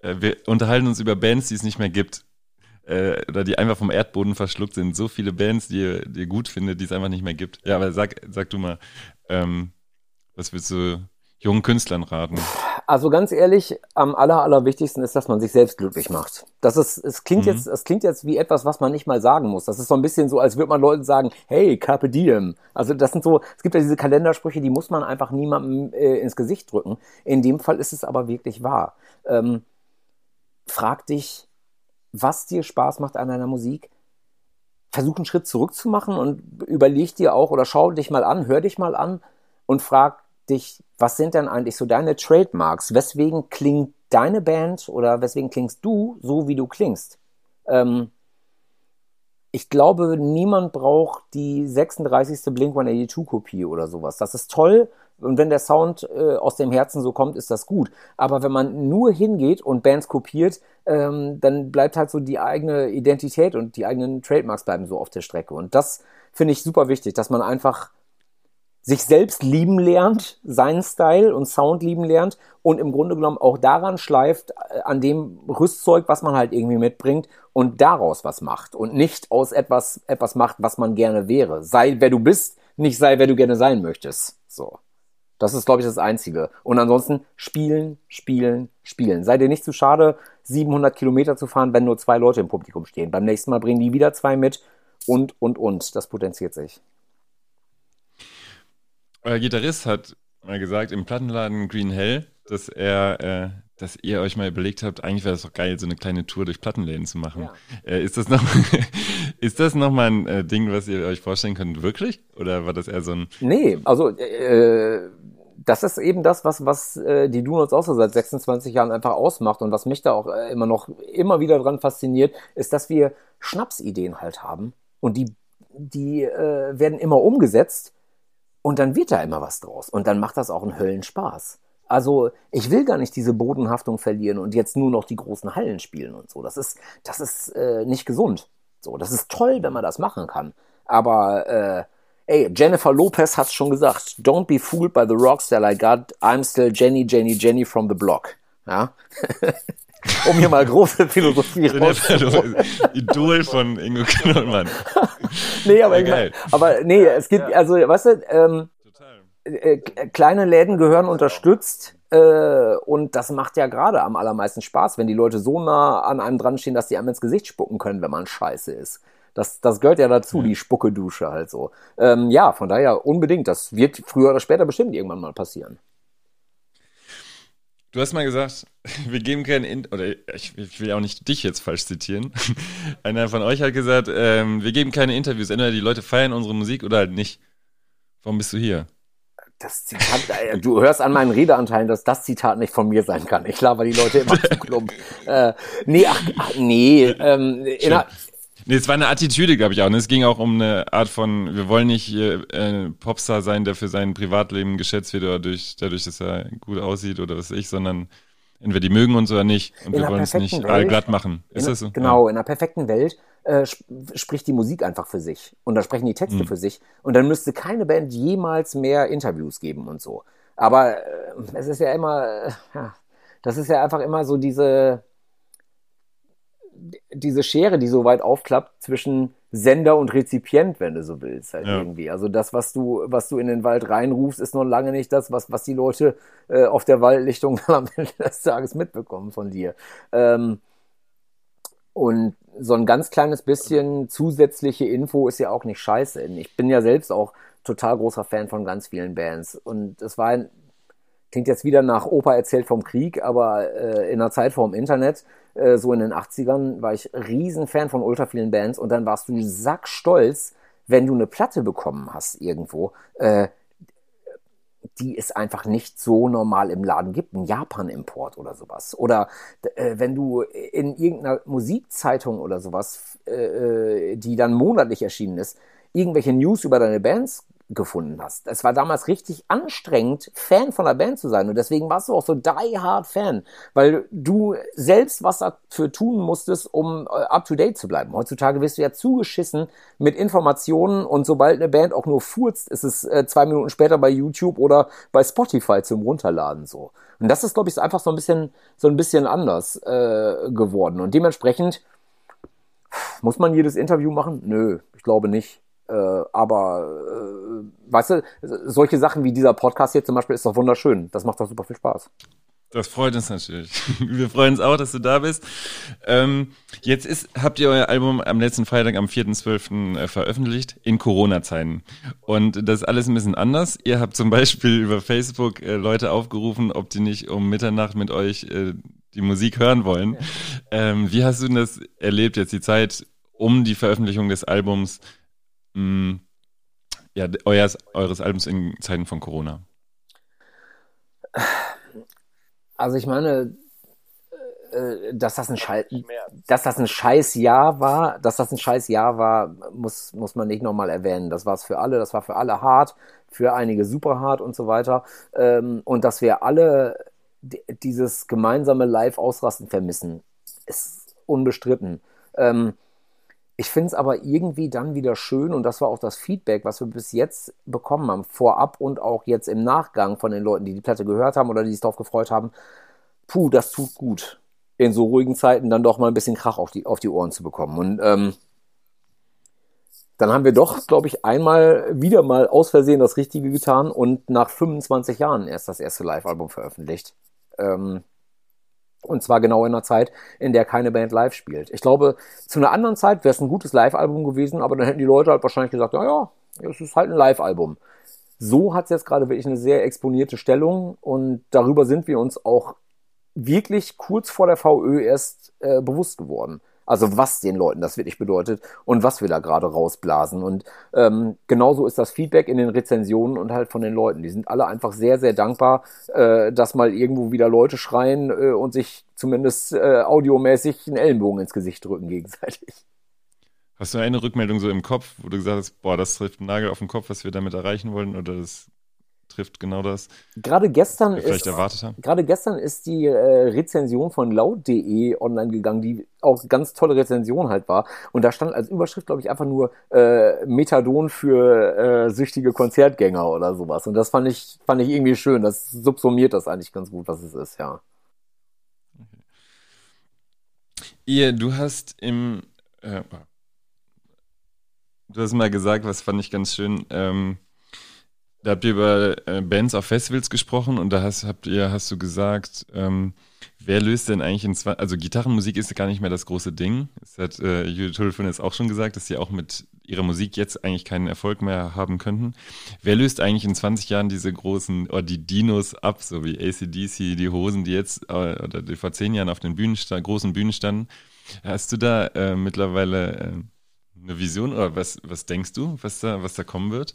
äh, wir unterhalten uns über Bands, die es nicht mehr gibt. Äh, oder die einfach vom Erdboden verschluckt sind. So viele Bands, die ihr, die ihr gut findet, die es einfach nicht mehr gibt. Ja, aber sag, sag du mal, ähm, was würdest du jungen Künstlern raten? Also ganz ehrlich, am aller, allerwichtigsten ist, dass man sich selbst glücklich macht. Das ist, es klingt Mhm. jetzt, es klingt jetzt wie etwas, was man nicht mal sagen muss. Das ist so ein bisschen so, als würde man Leuten sagen, hey, Carpe Diem. Also das sind so, es gibt ja diese Kalendersprüche, die muss man einfach niemandem äh, ins Gesicht drücken. In dem Fall ist es aber wirklich wahr. Ähm, frag dich, was dir Spaß macht an deiner Musik. Versuch einen Schritt zurück zu machen und überleg dir auch oder schau dich mal an, hör dich mal an und frag dich, was sind denn eigentlich so deine Trademarks? Weswegen klingt deine Band oder weswegen klingst du so, wie du klingst? Ähm, ich glaube, niemand braucht die 36. Blink-182-Kopie oder sowas. Das ist toll. Und wenn der Sound äh, aus dem Herzen so kommt, ist das gut. Aber wenn man nur hingeht und Bands kopiert, ähm, dann bleibt halt so die eigene Identität und die eigenen Trademarks bleiben so auf der Strecke. Und das finde ich super wichtig, dass man einfach sich selbst lieben lernt, seinen Style und Sound lieben lernt und im Grunde genommen auch daran schleift, äh, an dem Rüstzeug, was man halt irgendwie mitbringt und daraus was macht und nicht aus etwas, etwas macht, was man gerne wäre. Sei wer du bist, nicht sei wer du gerne sein möchtest. So. Das ist, glaube ich, das Einzige. Und ansonsten spielen, spielen, spielen. Sei dir nicht zu schade, 700 Kilometer zu fahren, wenn nur zwei Leute im Publikum stehen. Beim nächsten Mal bringen die wieder zwei mit und, und, und. Das potenziert sich. Euer Gitarrist hat mal gesagt im Plattenladen Green Hell, dass er, äh, dass ihr euch mal überlegt habt, eigentlich wäre es doch geil, so eine kleine Tour durch Plattenläden zu machen. Ja. Äh, ist das noch, ist das noch mal ein äh, Ding, was ihr euch vorstellen könnt, wirklich? Oder war das eher so ein, Nee, also äh, das ist eben das, was, was äh, die Donuts auch so seit 26 Jahren einfach ausmacht und was mich da auch äh, immer noch immer wieder dran fasziniert, ist, dass wir Schnapsideen halt haben und die, die äh, werden immer umgesetzt und dann wird da immer was draus und dann macht das auch einen Höllenspaß. Also ich will gar nicht diese Bodenhaftung verlieren und jetzt nur noch die großen Hallen spielen und so. Das ist, das ist äh, nicht gesund. So, das ist toll, wenn man das machen kann. Aber äh, ey, Jennifer Lopez hat's schon gesagt. Don't be fooled by the rocks that I got. I'm still Jenny, Jenny, Jenny from the block. Ja. um hier mal große Philosophie Ich bin ja rauszuholen. Idol von Ingo Knollmann. Nee, aber, Ja, aber nee, es gibt, also, weißt du, ähm, Total. äh, kleine Läden gehören unterstützt äh, und das macht ja gerade am allermeisten Spaß, wenn die Leute so nah an einem dran stehen, dass die einem ins Gesicht spucken können, wenn man scheiße ist. Das, das gehört ja dazu, die Spucke-Dusche halt so. Ähm, ja, von daher unbedingt. Das wird früher oder später bestimmt irgendwann mal passieren. Du hast mal gesagt, wir geben keinen, In oder ich, ich will auch nicht dich jetzt falsch zitieren. Einer von euch hat gesagt, ähm, wir geben keine Interviews. Entweder die Leute feiern unsere Musik oder halt nicht. Warum bist du hier? Das Zitat, äh, du hörst an meinen Redeanteilen, dass das Zitat nicht von mir sein kann. Ich laber die Leute immer zu klump. Äh, nee, ach, ach nee. Ähm, in Nee, es war eine Attitüde, glaube ich auch. Und es ging auch um eine Art von, wir wollen nicht hier äh, Popstar sein, der für sein Privatleben geschätzt wird oder durch, dadurch, dass er gut aussieht oder was weiß ich, sondern entweder die mögen uns oder nicht. Und In wir wollen es nicht Welt- glatt machen. Ist in, das so? Genau, in einer perfekten Welt äh, sp spricht die Musik einfach für sich. Und da sprechen die Texte Mhm. für sich. Und dann müsste keine Band jemals mehr Interviews geben und so. Aber äh, es ist ja immer, äh, ja, das ist ja einfach immer so diese, diese Schere, die so weit aufklappt zwischen Sender und Rezipient, wenn du so willst, halt Ja. irgendwie. Also das, was du, was du in den Wald reinrufst, ist noch lange nicht das, was, was die Leute äh, auf der Waldlichtung am Ende des Tages mitbekommen von dir. Ähm, und so ein ganz kleines bisschen zusätzliche Info ist ja auch nicht scheiße. Ich bin ja selbst auch total großer Fan von ganz vielen Bands. Und es war ein, klingt jetzt wieder nach Opa erzählt vom Krieg, aber äh, in der Zeit vor dem Internet, äh, so in den 80ern, war ich riesen Fan von ultra vielen Bands und dann warst du sackstolz, wenn du eine Platte bekommen hast irgendwo, äh, die es einfach nicht so normal im Laden gibt, ein Japan-Import oder sowas. Oder äh, wenn du in irgendeiner Musikzeitung oder sowas, äh, äh, die dann monatlich erschienen ist, irgendwelche News über deine Bands gefunden hast. Es war damals richtig anstrengend, Fan von der Band zu sein. Und deswegen warst du auch so die hard Fan, weil du selbst was dafür tun musstest, um äh, up to date zu bleiben. Heutzutage wirst du ja zugeschissen mit Informationen und sobald eine Band auch nur furzt, ist es äh, zwei Minuten später bei YouTube oder bei Spotify zum Runterladen so. Und das ist, glaube ich, einfach so ein bisschen, so ein bisschen anders äh, geworden. Und dementsprechend muss man jedes Interview machen? Nö, ich glaube nicht. Äh, aber äh, weißt du, solche Sachen wie dieser Podcast hier zum Beispiel ist doch wunderschön. Das macht doch super viel Spaß. Das freut uns natürlich. Wir freuen uns auch, dass du da bist. Ähm, jetzt ist, habt ihr euer Album am letzten Freitag, am 4.12. Äh, veröffentlicht, in Corona-Zeiten. Und das ist alles ein bisschen anders. Ihr habt zum Beispiel über Facebook äh, Leute aufgerufen, ob die nicht um Mitternacht mit euch äh, die Musik hören wollen. Ähm, wie hast du denn das erlebt, jetzt die Zeit um die Veröffentlichung des Albums, mh, ja, eures, eures Albums in Zeiten von Corona? Also ich meine, äh, dass das ein Scheiß, dass das ein scheiß Jahr war, dass das ein scheiß Jahr war, muss, muss man nicht nochmal erwähnen. Das war es für alle, das war für alle hart, für einige super hart und so weiter. Ähm, und dass wir alle di- dieses gemeinsame Live-Ausrasten vermissen, ist unbestritten. Ich finde es aber irgendwie dann wieder schön, und das war auch das Feedback, was wir bis jetzt bekommen haben, vorab und auch jetzt im Nachgang von den Leuten, die die Platte gehört haben oder die sich darauf gefreut haben. Puh, das tut gut, in so ruhigen Zeiten dann doch mal ein bisschen Krach auf die, auf die Ohren zu bekommen. Und ähm, dann haben wir doch, glaube ich, einmal wieder mal aus Versehen das Richtige getan und nach 25 Jahren erst das erste Live-Album veröffentlicht. Ähm, und zwar genau in einer Zeit, in der keine Band live spielt. Ich glaube, zu einer anderen Zeit wäre es ein gutes Live-Album gewesen, aber dann hätten die Leute halt wahrscheinlich gesagt, ja, ja, es ist halt ein Live-Album. So hat es jetzt gerade wirklich eine sehr exponierte Stellung und darüber sind wir uns auch wirklich kurz vor der VÖ erst äh, bewusst geworden. Also was den Leuten das wirklich bedeutet und was wir da gerade rausblasen. Und ähm, genauso ist das Feedback in den Rezensionen und halt von den Leuten. Die sind alle einfach sehr, sehr dankbar, äh, dass mal irgendwo wieder Leute schreien äh, und sich zumindest äh, audiomäßig einen Ellenbogen ins Gesicht drücken gegenseitig. Hast du eine Rückmeldung so im Kopf, wo du gesagt hast, boah, das trifft einen Nagel auf den Kopf, was wir damit erreichen wollen, oder das trifft genau das, Gerade gestern ist? Gerade gestern ist die äh, Rezension von laut.de online gegangen, die auch ganz tolle Rezension halt war. Und da stand als Überschrift, glaube ich, einfach nur äh, Methadon für äh, süchtige Konzertgänger oder sowas. Und das fand ich, fand ich irgendwie schön. Das subsumiert das eigentlich ganz gut, was es ist, ja. Ihr, du hast im, äh, du hast mal gesagt, was fand ich ganz schön, ähm, da habt ihr über äh, Bands auf Festivals gesprochen und da hast, habt ihr, hast du gesagt, ähm, wer löst denn eigentlich in zwei, also Gitarrenmusik ist gar nicht mehr das große Ding. Das hat äh, Judith Tulfin jetzt auch schon gesagt, dass sie auch mit ihrer Musik jetzt eigentlich keinen Erfolg mehr haben könnten. Wer löst eigentlich in 20 Jahren diese großen, oder die Dinos ab, so wie ACDC, die Hosen, die jetzt, äh, oder die vor zehn Jahren auf den Bühnen, großen Bühnen standen? Hast du da äh, mittlerweile äh, eine Vision oder was, was denkst du, was da, was da kommen wird?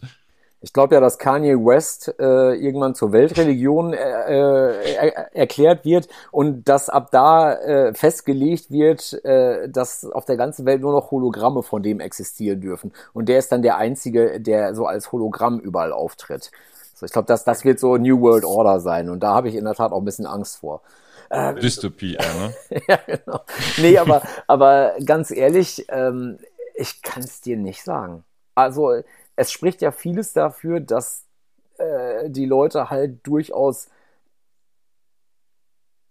Ich glaube ja, dass Kanye West äh, irgendwann zur Weltreligion äh, äh, er, erklärt wird und dass ab da äh, festgelegt wird, äh, dass auf der ganzen Welt nur noch Hologramme von dem existieren dürfen. Und der ist dann der Einzige, der so als Hologramm überall auftritt. So, ich glaube, das, das wird so New World Order sein. Und da habe ich in der Tat auch ein bisschen Angst vor. Ähm, Dystopie, ne? ja, genau. Nee, aber, aber ganz ehrlich, ähm, ich kann es dir nicht sagen. Also es spricht ja vieles dafür, dass äh, die Leute halt durchaus,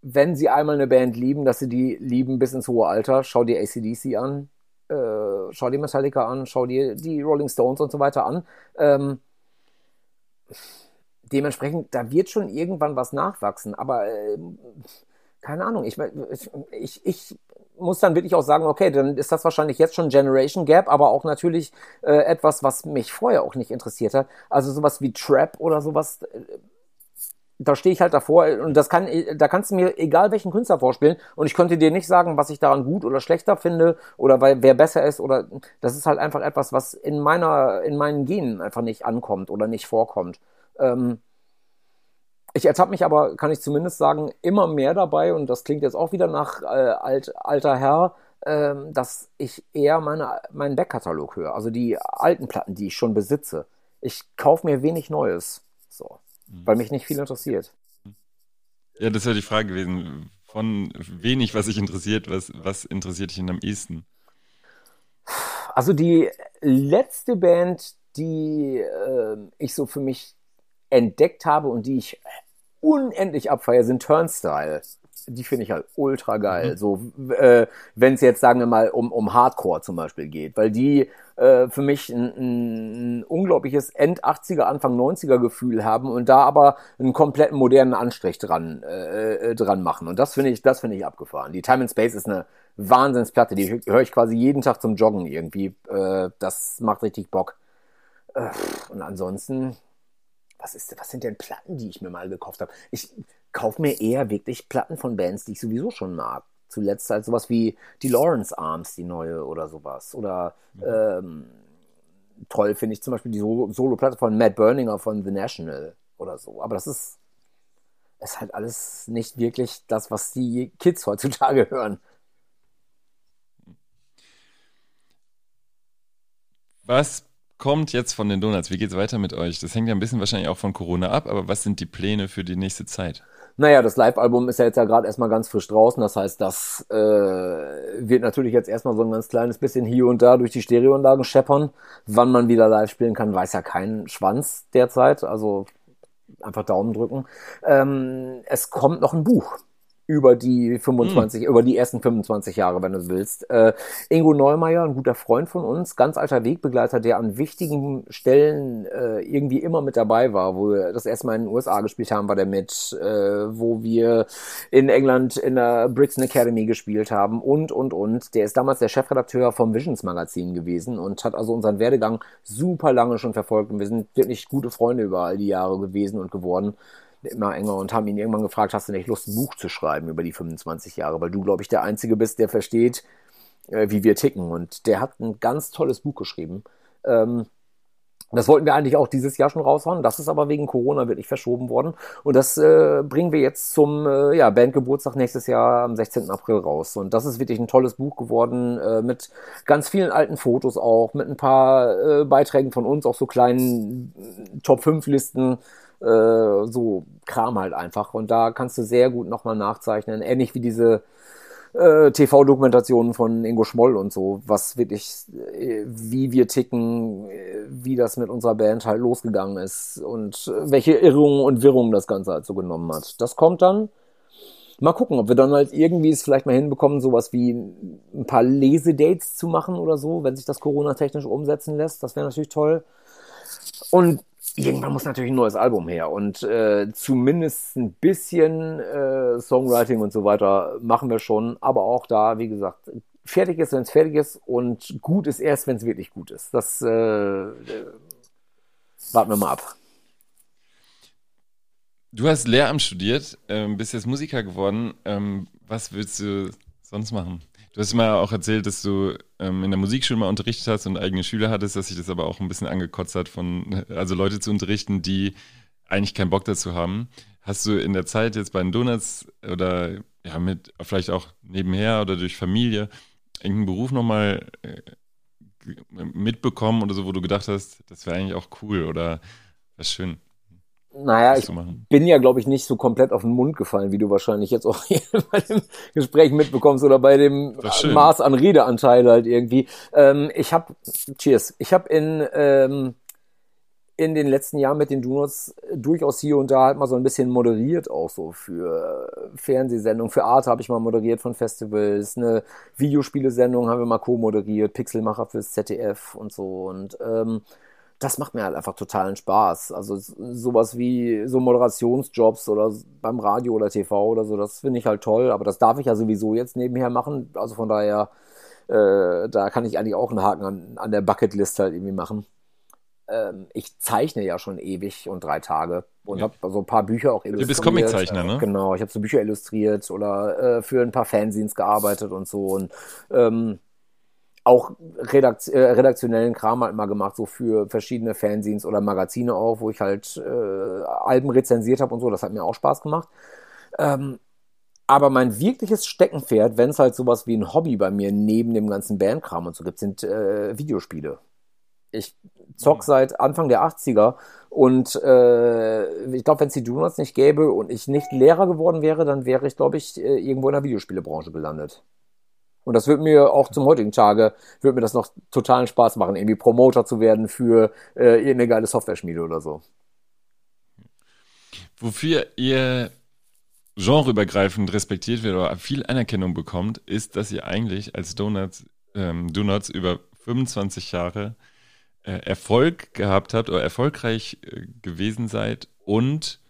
wenn sie einmal eine Band lieben, dass sie die lieben bis ins hohe Alter. Schau dir ACDC an, äh, schau dir Metallica an, schau dir die Rolling Stones und so weiter an. Ähm, dementsprechend, da wird schon irgendwann was nachwachsen, aber äh, keine Ahnung, ich, ich, ich muss dann wirklich auch sagen, okay, dann ist das wahrscheinlich jetzt schon Generation Gap, aber auch natürlich äh, etwas, was mich vorher auch nicht interessiert hat. Also sowas wie Trap oder sowas, äh, da stehe ich halt davor und das kann, da kannst du mir egal welchen Künstler vorspielen und ich könnte dir nicht sagen, was ich daran gut oder schlechter finde oder weil wer besser ist oder das ist halt einfach etwas, was in meiner, in meinen Genen einfach nicht ankommt oder nicht vorkommt. Ähm, ich ertappe mich aber, kann ich zumindest sagen, immer mehr dabei, und das klingt jetzt auch wieder nach äh, alt, alter Herr, äh, dass ich eher meine, meinen Backkatalog höre. Also die alten Platten, die ich schon besitze. Ich kaufe mir wenig Neues. So. Mhm. Weil mich nicht viel interessiert. Ja, das wäre die Frage gewesen. Von wenig, was sich interessiert, was, was interessiert dich denn am ehesten? Also die letzte Band, die äh, ich so für mich entdeckt habe und die ich unendlich abfeier, sind Turnstyle. Die finde ich halt ultra geil. Mhm. So, äh, wenn es jetzt, sagen wir mal, um, um Hardcore zum Beispiel geht, weil die äh, für mich ein, ein unglaubliches End-80er, Anfang 90er Gefühl haben und da aber einen kompletten modernen Anstrich dran, äh, äh, dran machen. Und das finde ich, das finde ich abgefahren. Die Time and Space ist eine Wahnsinnsplatte, die höre ich quasi jeden Tag zum Joggen irgendwie. Äh, das macht richtig Bock. Äh, und ansonsten, was, ist, was sind denn Platten, die ich mir mal gekauft habe? Ich kaufe mir eher wirklich Platten von Bands, die ich sowieso schon mag. Zuletzt halt sowas wie die Lawrence Arms, die neue oder sowas. Oder mhm. ähm, toll finde ich zum Beispiel die Solo-Platte von Matt Berninger von The National oder so. Aber das ist, ist halt alles nicht wirklich das, was die Kids heutzutage hören. Was kommt jetzt von den Donuts? Wie geht's weiter mit euch? Das hängt ja ein bisschen wahrscheinlich auch von Corona ab, aber was sind die Pläne für die nächste Zeit? Naja, das Live-Album ist ja jetzt ja gerade erstmal ganz frisch draußen. Das heißt, das äh, wird natürlich jetzt erstmal so ein ganz kleines bisschen hier und da durch die Stereoanlagen scheppern. Wann man wieder live spielen kann, weiß ja kein Schwanz derzeit. Also einfach Daumen drücken. Ähm, es kommt noch ein Buch über die 25, mhm. über die ersten 25 Jahre, wenn du willst. Äh, Ingo Neumeier, ein guter Freund von uns, ganz alter Wegbegleiter, der an wichtigen Stellen äh, irgendwie immer mit dabei war, wo wir das erste Mal in den USA gespielt haben, war der mit, äh, wo wir in England in der Brixton Academy gespielt haben und, und, und. Der ist damals der Chefredakteur vom Visions Magazin gewesen und hat also unseren Werdegang super lange schon verfolgt und wir sind wirklich gute Freunde über all die Jahre gewesen und geworden immer enger und haben ihn irgendwann gefragt, hast du nicht Lust, ein Buch zu schreiben über die 25 Jahre, weil du, glaube ich, der Einzige bist, der versteht, äh, wie wir ticken. Und der hat ein ganz tolles Buch geschrieben. Ähm, das wollten wir eigentlich auch dieses Jahr schon raushauen. Das ist aber wegen Corona wirklich verschoben worden. Und das äh, bringen wir jetzt zum äh, ja, Bandgeburtstag nächstes Jahr am 16. April raus. Und das ist wirklich ein tolles Buch geworden, äh, mit ganz vielen alten Fotos auch, mit ein paar äh, Beiträgen von uns, auch so kleinen Top 5 Listen äh, so Kram halt einfach. Und da kannst du sehr gut nochmal nachzeichnen, ähnlich wie diese äh, TV-Dokumentationen von Ingo Schmoll und so, was wirklich, äh, wie wir ticken, äh, wie das mit unserer Band halt losgegangen ist und welche Irrungen und Wirrungen das Ganze halt so genommen hat. Das kommt dann Mal gucken, ob wir dann halt irgendwie es vielleicht mal hinbekommen, sowas wie ein paar Lesedates zu machen oder so, wenn sich das Corona-technisch umsetzen lässt. Das wäre natürlich toll. Und irgendwann muss natürlich ein neues Album her. Und äh, zumindest ein bisschen äh, Songwriting und so weiter machen wir schon. Aber auch da, wie gesagt, fertig ist, wenn es fertig ist. Und gut ist erst, wenn es wirklich gut ist. Das äh, äh, warten wir mal ab. Du hast Lehramt studiert, ähm, bist jetzt Musiker geworden. Ähm, was willst du sonst machen? Du hast mal auch erzählt, dass du ähm, in der Musikschule mal unterrichtet hast und eigene Schüler hattest, dass sich das aber auch ein bisschen angekotzt hat, von, also Leute zu unterrichten, die eigentlich keinen Bock dazu haben. Hast du in der Zeit jetzt bei den Donuts oder ja, mit vielleicht auch nebenher oder durch Familie irgendeinen Beruf nochmal äh, mitbekommen oder so, wo du gedacht hast, das wäre eigentlich auch cool oder was schön? Naja, ich bin ja, glaube ich, nicht so komplett auf den Mund gefallen, wie du wahrscheinlich jetzt auch hier bei dem Gespräch mitbekommst oder bei dem Maß an Redeanteil halt irgendwie. Ähm, ich habe, cheers, ich habe in, ähm, in den letzten Jahren mit den Donuts durchaus hier und da halt mal so ein bisschen moderiert, auch so für Fernsehsendungen. Für Art habe ich mal moderiert von Festivals, eine Videospielesendung haben wir mal co-moderiert, Pixelmacher fürs ZDF und so und ähm, das macht mir halt einfach totalen Spaß. Also sowas wie so Moderationsjobs oder beim Radio oder TV oder so, das finde ich halt toll, aber das darf ich ja sowieso jetzt nebenher machen. Also von daher, äh, da kann ich eigentlich auch einen Haken an, an der Bucketlist halt irgendwie machen. Ähm, ich zeichne ja schon ewig und drei Tage und ja. habe so ein paar Bücher auch illustriert. Du bist Comiczeichner, ne? Genau, ich habe so Bücher illustriert oder äh, für ein paar Fanzines gearbeitet und so und ähm, auch redakt äh, redaktionellen Kram halt mal gemacht, so für verschiedene Fanzines oder Magazine auch, wo ich halt äh, Alben rezensiert habe und so. Das hat mir auch Spaß gemacht. Ähm, aber mein wirkliches Steckenpferd, wenn es halt sowas wie ein Hobby bei mir neben dem ganzen Bandkram und so gibt, sind äh, Videospiele. Ich zock mhm. seit Anfang der 80er und äh, ich glaube, wenn es die Donuts nicht gäbe und ich nicht Lehrer geworden wäre, dann wäre ich, glaube ich, äh, irgendwo in der Videospielebranche gelandet. Und das wird mir auch zum heutigen Tage, wird mir das noch totalen Spaß machen, irgendwie Promoter zu werden für äh, irgendeine geile Software-Schmiede oder so. Wofür ihr genreübergreifend respektiert wird oder viel Anerkennung bekommt, ist, dass ihr eigentlich als Donuts, ähm, Donuts über 25 Jahre äh, Erfolg gehabt habt oder erfolgreich äh, gewesen seid und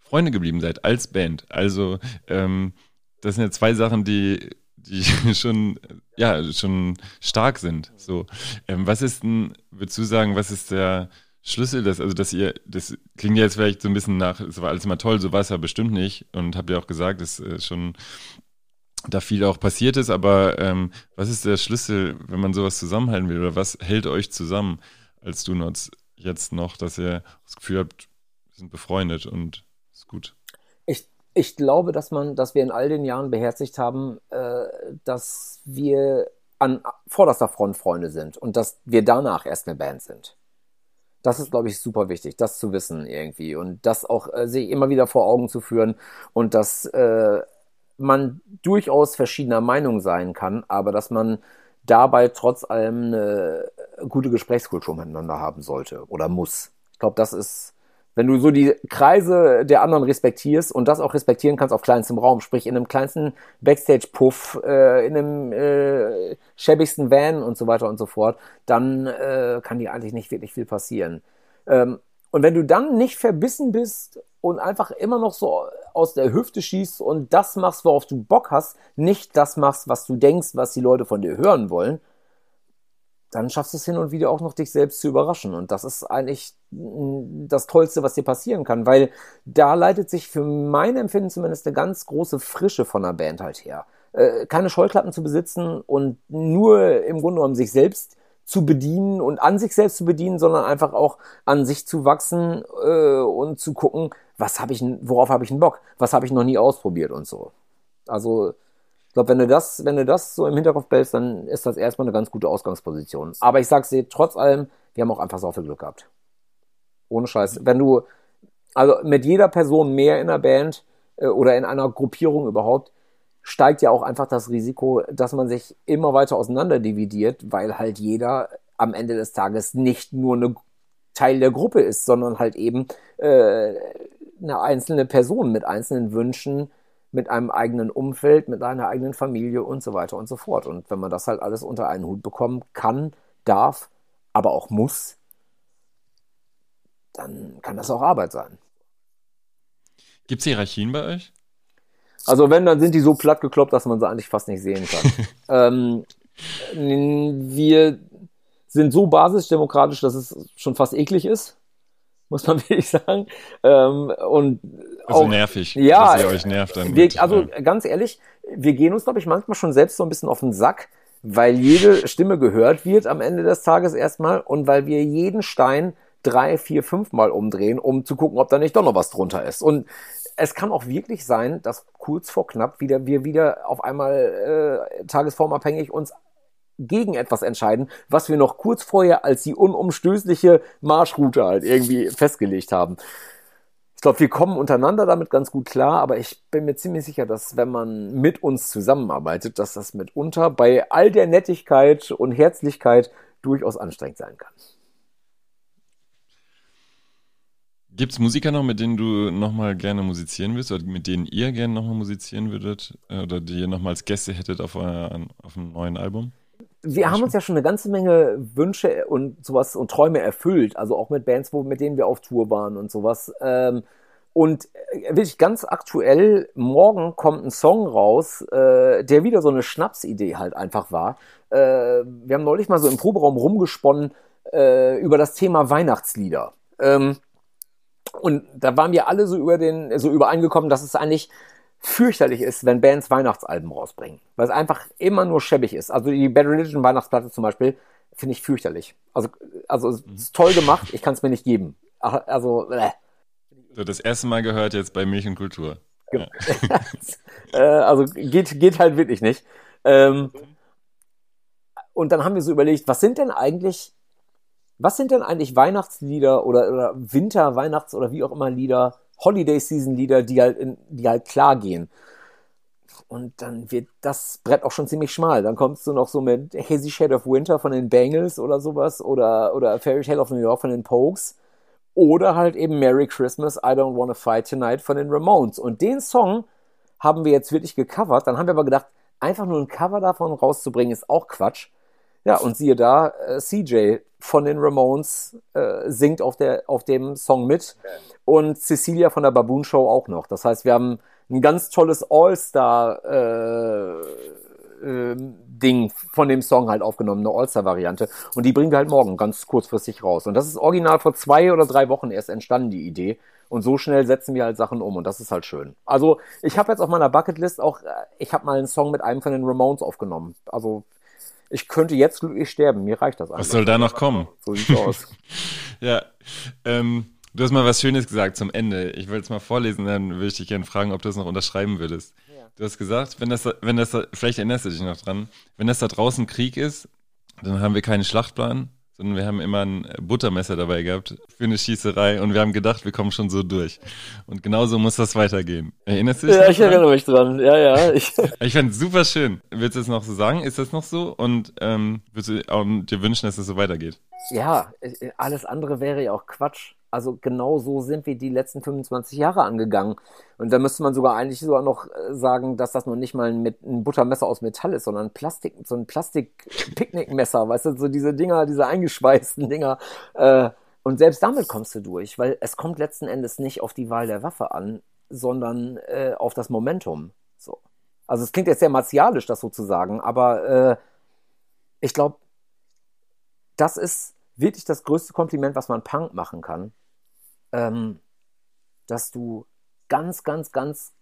Freunde geblieben seid als Band. Also ähm, das sind ja zwei Sachen, die die schon, ja, schon stark sind. So, ähm, was ist denn, würdest du sagen, was ist der Schlüssel, dass, also dass ihr, das klingt jetzt vielleicht so ein bisschen nach, es war alles immer toll, so war es ja bestimmt nicht und habt ja auch gesagt, dass äh, schon da viel auch passiert ist, aber ähm, was ist der Schlüssel, wenn man sowas zusammenhalten will oder was hält euch zusammen als Donuts jetzt noch, dass ihr das Gefühl habt, wir sind befreundet und ist gut? Ich glaube, dass man, dass wir in all den Jahren beherzigt haben, äh, dass wir an vorderster Front Freunde sind und dass wir danach erst eine Band sind. Das ist, glaube ich, super wichtig, das zu wissen irgendwie und das auch äh, sich immer wieder vor Augen zu führen und dass äh, man durchaus verschiedener Meinung sein kann, aber dass man dabei trotz allem eine gute Gesprächskultur miteinander haben sollte oder muss. Ich glaube, das ist wenn du so die Kreise der anderen respektierst und das auch respektieren kannst auf kleinstem Raum, sprich in einem kleinsten Backstage-Puff, äh, in einem äh, schäbigsten Van und so weiter und so fort, dann äh, kann dir eigentlich nicht wirklich viel passieren. Ähm, und wenn du dann nicht verbissen bist und einfach immer noch so aus der Hüfte schießt und das machst, worauf du Bock hast, nicht das machst, was du denkst, was die Leute von dir hören wollen, dann schaffst du es hin und wieder auch noch dich selbst zu überraschen. Und das ist eigentlich das Tollste, was dir passieren kann, weil da leitet sich für mein Empfinden zumindest eine ganz große Frische von der Band halt her. Äh, keine Scheuklappen zu besitzen und nur im Grunde genommen sich selbst zu bedienen und an sich selbst zu bedienen, sondern einfach auch an sich zu wachsen äh, und zu gucken, was habe ich, worauf habe ich einen Bock, was habe ich noch nie ausprobiert und so. Also ich glaube, wenn du das, wenn du das so im Hinterkopf behältst, dann ist das erstmal eine ganz gute Ausgangsposition. Aber ich sag's dir, trotz allem, wir haben auch einfach so viel Glück gehabt. Ohne Scheiß. Wenn du, also mit jeder Person mehr in der Band äh, oder in einer Gruppierung überhaupt, steigt ja auch einfach das Risiko, dass man sich immer weiter auseinander dividiert, weil halt jeder am Ende des Tages nicht nur eine Teil der Gruppe ist, sondern halt eben äh, eine einzelne Person mit einzelnen Wünschen, mit einem eigenen Umfeld, mit einer eigenen Familie und so weiter und so fort. Und wenn man das halt alles unter einen Hut bekommen kann, darf, aber auch muss, dann kann das auch Arbeit sein. Gibt es Hierarchien bei euch? Also wenn, dann sind die so platt gekloppt, dass man sie eigentlich fast nicht sehen kann. ähm, wir sind so basisdemokratisch, dass es schon fast eklig ist, muss man wirklich sagen. Ähm, und Also auch, nervig, ja, dass ihr euch nervt dann. wir, also ja. ganz ehrlich, wir gehen uns, glaube ich, manchmal schon selbst so ein bisschen auf den Sack, weil jede Stimme gehört wird am Ende des Tages erstmal und weil wir jeden Stein drei, vier, fünf Mal umdrehen, um zu gucken, ob da nicht doch noch was drunter ist. Und es kann auch wirklich sein, dass kurz vor knapp wieder wir wieder auf einmal äh, tagesformabhängig uns gegen etwas entscheiden, was wir noch kurz vorher als die unumstößliche Marschroute halt irgendwie festgelegt haben. Glaube, wir kommen untereinander damit ganz gut klar, aber ich bin mir ziemlich sicher, dass wenn man mit uns zusammenarbeitet, dass das mitunter bei all der Nettigkeit und Herzlichkeit durchaus anstrengend sein kann. Gibt es Musiker noch, mit denen du nochmal gerne musizieren würdest oder mit denen ihr gerne nochmal musizieren würdet äh, oder die ihr nochmal als Gäste hättet auf, euer, auf einem neuen Album? Wir haben uns ja schon eine ganze Menge Wünsche und sowas und Träume erfüllt, also auch mit Bands, wo, mit denen wir auf Tour waren und sowas. Ähm, und äh, wirklich ganz aktuell, morgen kommt ein Song raus, äh, der wieder so eine Schnapsidee halt einfach war. Äh, wir haben neulich mal so im Proberaum rumgesponnen äh, über das Thema Weihnachtslieder. Ähm, und da waren wir alle so über den, so übereingekommen, dass es eigentlich fürchterlich ist, wenn Bands Weihnachtsalben rausbringen. Weil es einfach immer nur schäbig ist. Also die Bad Religion Weihnachtsplatte zum Beispiel finde ich fürchterlich. Also, also es ist toll gemacht, ich kann es mir nicht geben. Also, äh. So, das erste Mal gehört jetzt bei Milch und Kultur. Ja. äh, also geht, geht halt wirklich nicht. Ähm, und dann haben wir so überlegt, was sind denn eigentlich, was sind denn eigentlich Weihnachtslieder oder, oder Winter, Weihnachts- oder wie auch immer Lieder, Holiday-Season-Lieder, die halt, in, die halt klar gehen. Und dann wird das Brett auch schon ziemlich schmal. Dann kommst du noch so mit Hazy Shade of Winter von den Bangles oder sowas oder, oder Fairy Tale of New York von den Pokes. Oder halt eben Merry Christmas, I Don't Wanna Fight Tonight von den Ramones. Und den Song haben wir jetzt wirklich gecovert. Dann haben wir aber gedacht, einfach nur ein Cover davon rauszubringen, ist auch Quatsch. Ja, und siehe da, äh, CJ von den Ramones äh, singt auf, der, auf dem Song mit und Cecilia von der Baboon Show auch noch. Das heißt, wir haben ein ganz tolles All-Star-Ding von dem Song halt aufgenommen, eine All-Star-Variante. Und die bringen wir halt morgen ganz kurzfristig raus. Und das ist original vor zwei oder drei Wochen erst entstanden, die Idee. Und so schnell setzen wir halt Sachen um und das ist halt schön. Also ich habe jetzt auf meiner Bucketlist auch, äh, ich habe mal einen Song mit einem von den Ramones aufgenommen. Also ich könnte jetzt glücklich sterben, mir reicht das einfach. Was soll da noch kommen? So sieht's aus. Ja, ähm, du hast mal was Schönes gesagt zum Ende. Ich will es mal vorlesen, dann würde ich dich gerne fragen, ob du das noch unterschreiben würdest. Du hast gesagt, wenn das, da- wenn das, da- vielleicht erinnerst du dich noch dran, wenn das da draußen Krieg ist, dann haben wir keinen Schlachtplan, sondern wir haben immer ein Buttermesser dabei gehabt für eine Schießerei und wir haben gedacht, wir kommen schon so durch. Und genauso muss das weitergehen. Erinnerst du dich? ja, ich dran? erinnere mich dran. Ja, ja. Ich, Ich fand es super schön. Willst du es noch so sagen? Ist das noch so? Und ähm, würdest du auch dir wünschen, dass es so weitergeht? ja, äh, alles andere wäre ja auch Quatsch. Also genau so sind wir die letzten 25 Jahre angegangen. Und da müsste man sogar eigentlich sogar noch äh, sagen, dass das noch nicht mal ein, ein Buttermesser aus Metall ist, sondern Plastik, so ein Plastik-Picknickmesser, weißt du, so diese Dinger, diese eingeschweißten Dinger. Äh, und selbst damit kommst du durch, weil es kommt letzten Endes nicht auf die Wahl der Waffe an, sondern äh, auf das Momentum. So. Also es klingt jetzt sehr martialisch, das so zu sagen, aber äh, ich glaube, das ist wirklich das größte Kompliment, was man Punk machen kann. Ähm, dass du ganz, ganz, ganz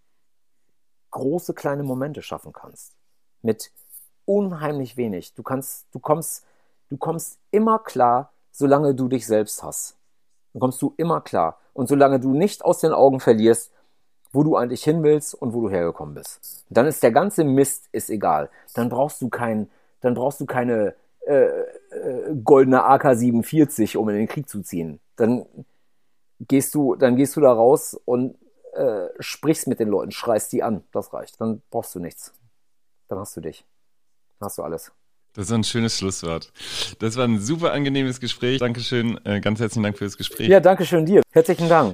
große kleine Momente schaffen kannst. Mit unheimlich wenig. Du kannst, du kommst, du kommst immer klar, solange du dich selbst hast. Dann kommst du immer klar. Und solange du nicht aus den Augen verlierst, wo du eigentlich hin willst und wo du hergekommen bist. Dann ist der ganze Mist ist egal. Dann brauchst du kein, dann brauchst du keine äh, äh, goldene AK-47, um in den Krieg zu ziehen. Dann gehst du, dann gehst du da raus und äh, sprichst mit den Leuten, schreist die an. Das reicht. Dann brauchst du nichts. Dann hast du dich. Dann hast du alles. Das ist ein schönes Schlusswort. Das war ein super angenehmes Gespräch. Dankeschön. Äh, ganz herzlichen Dank für das Gespräch. Ja, danke schön dir. Herzlichen Dank.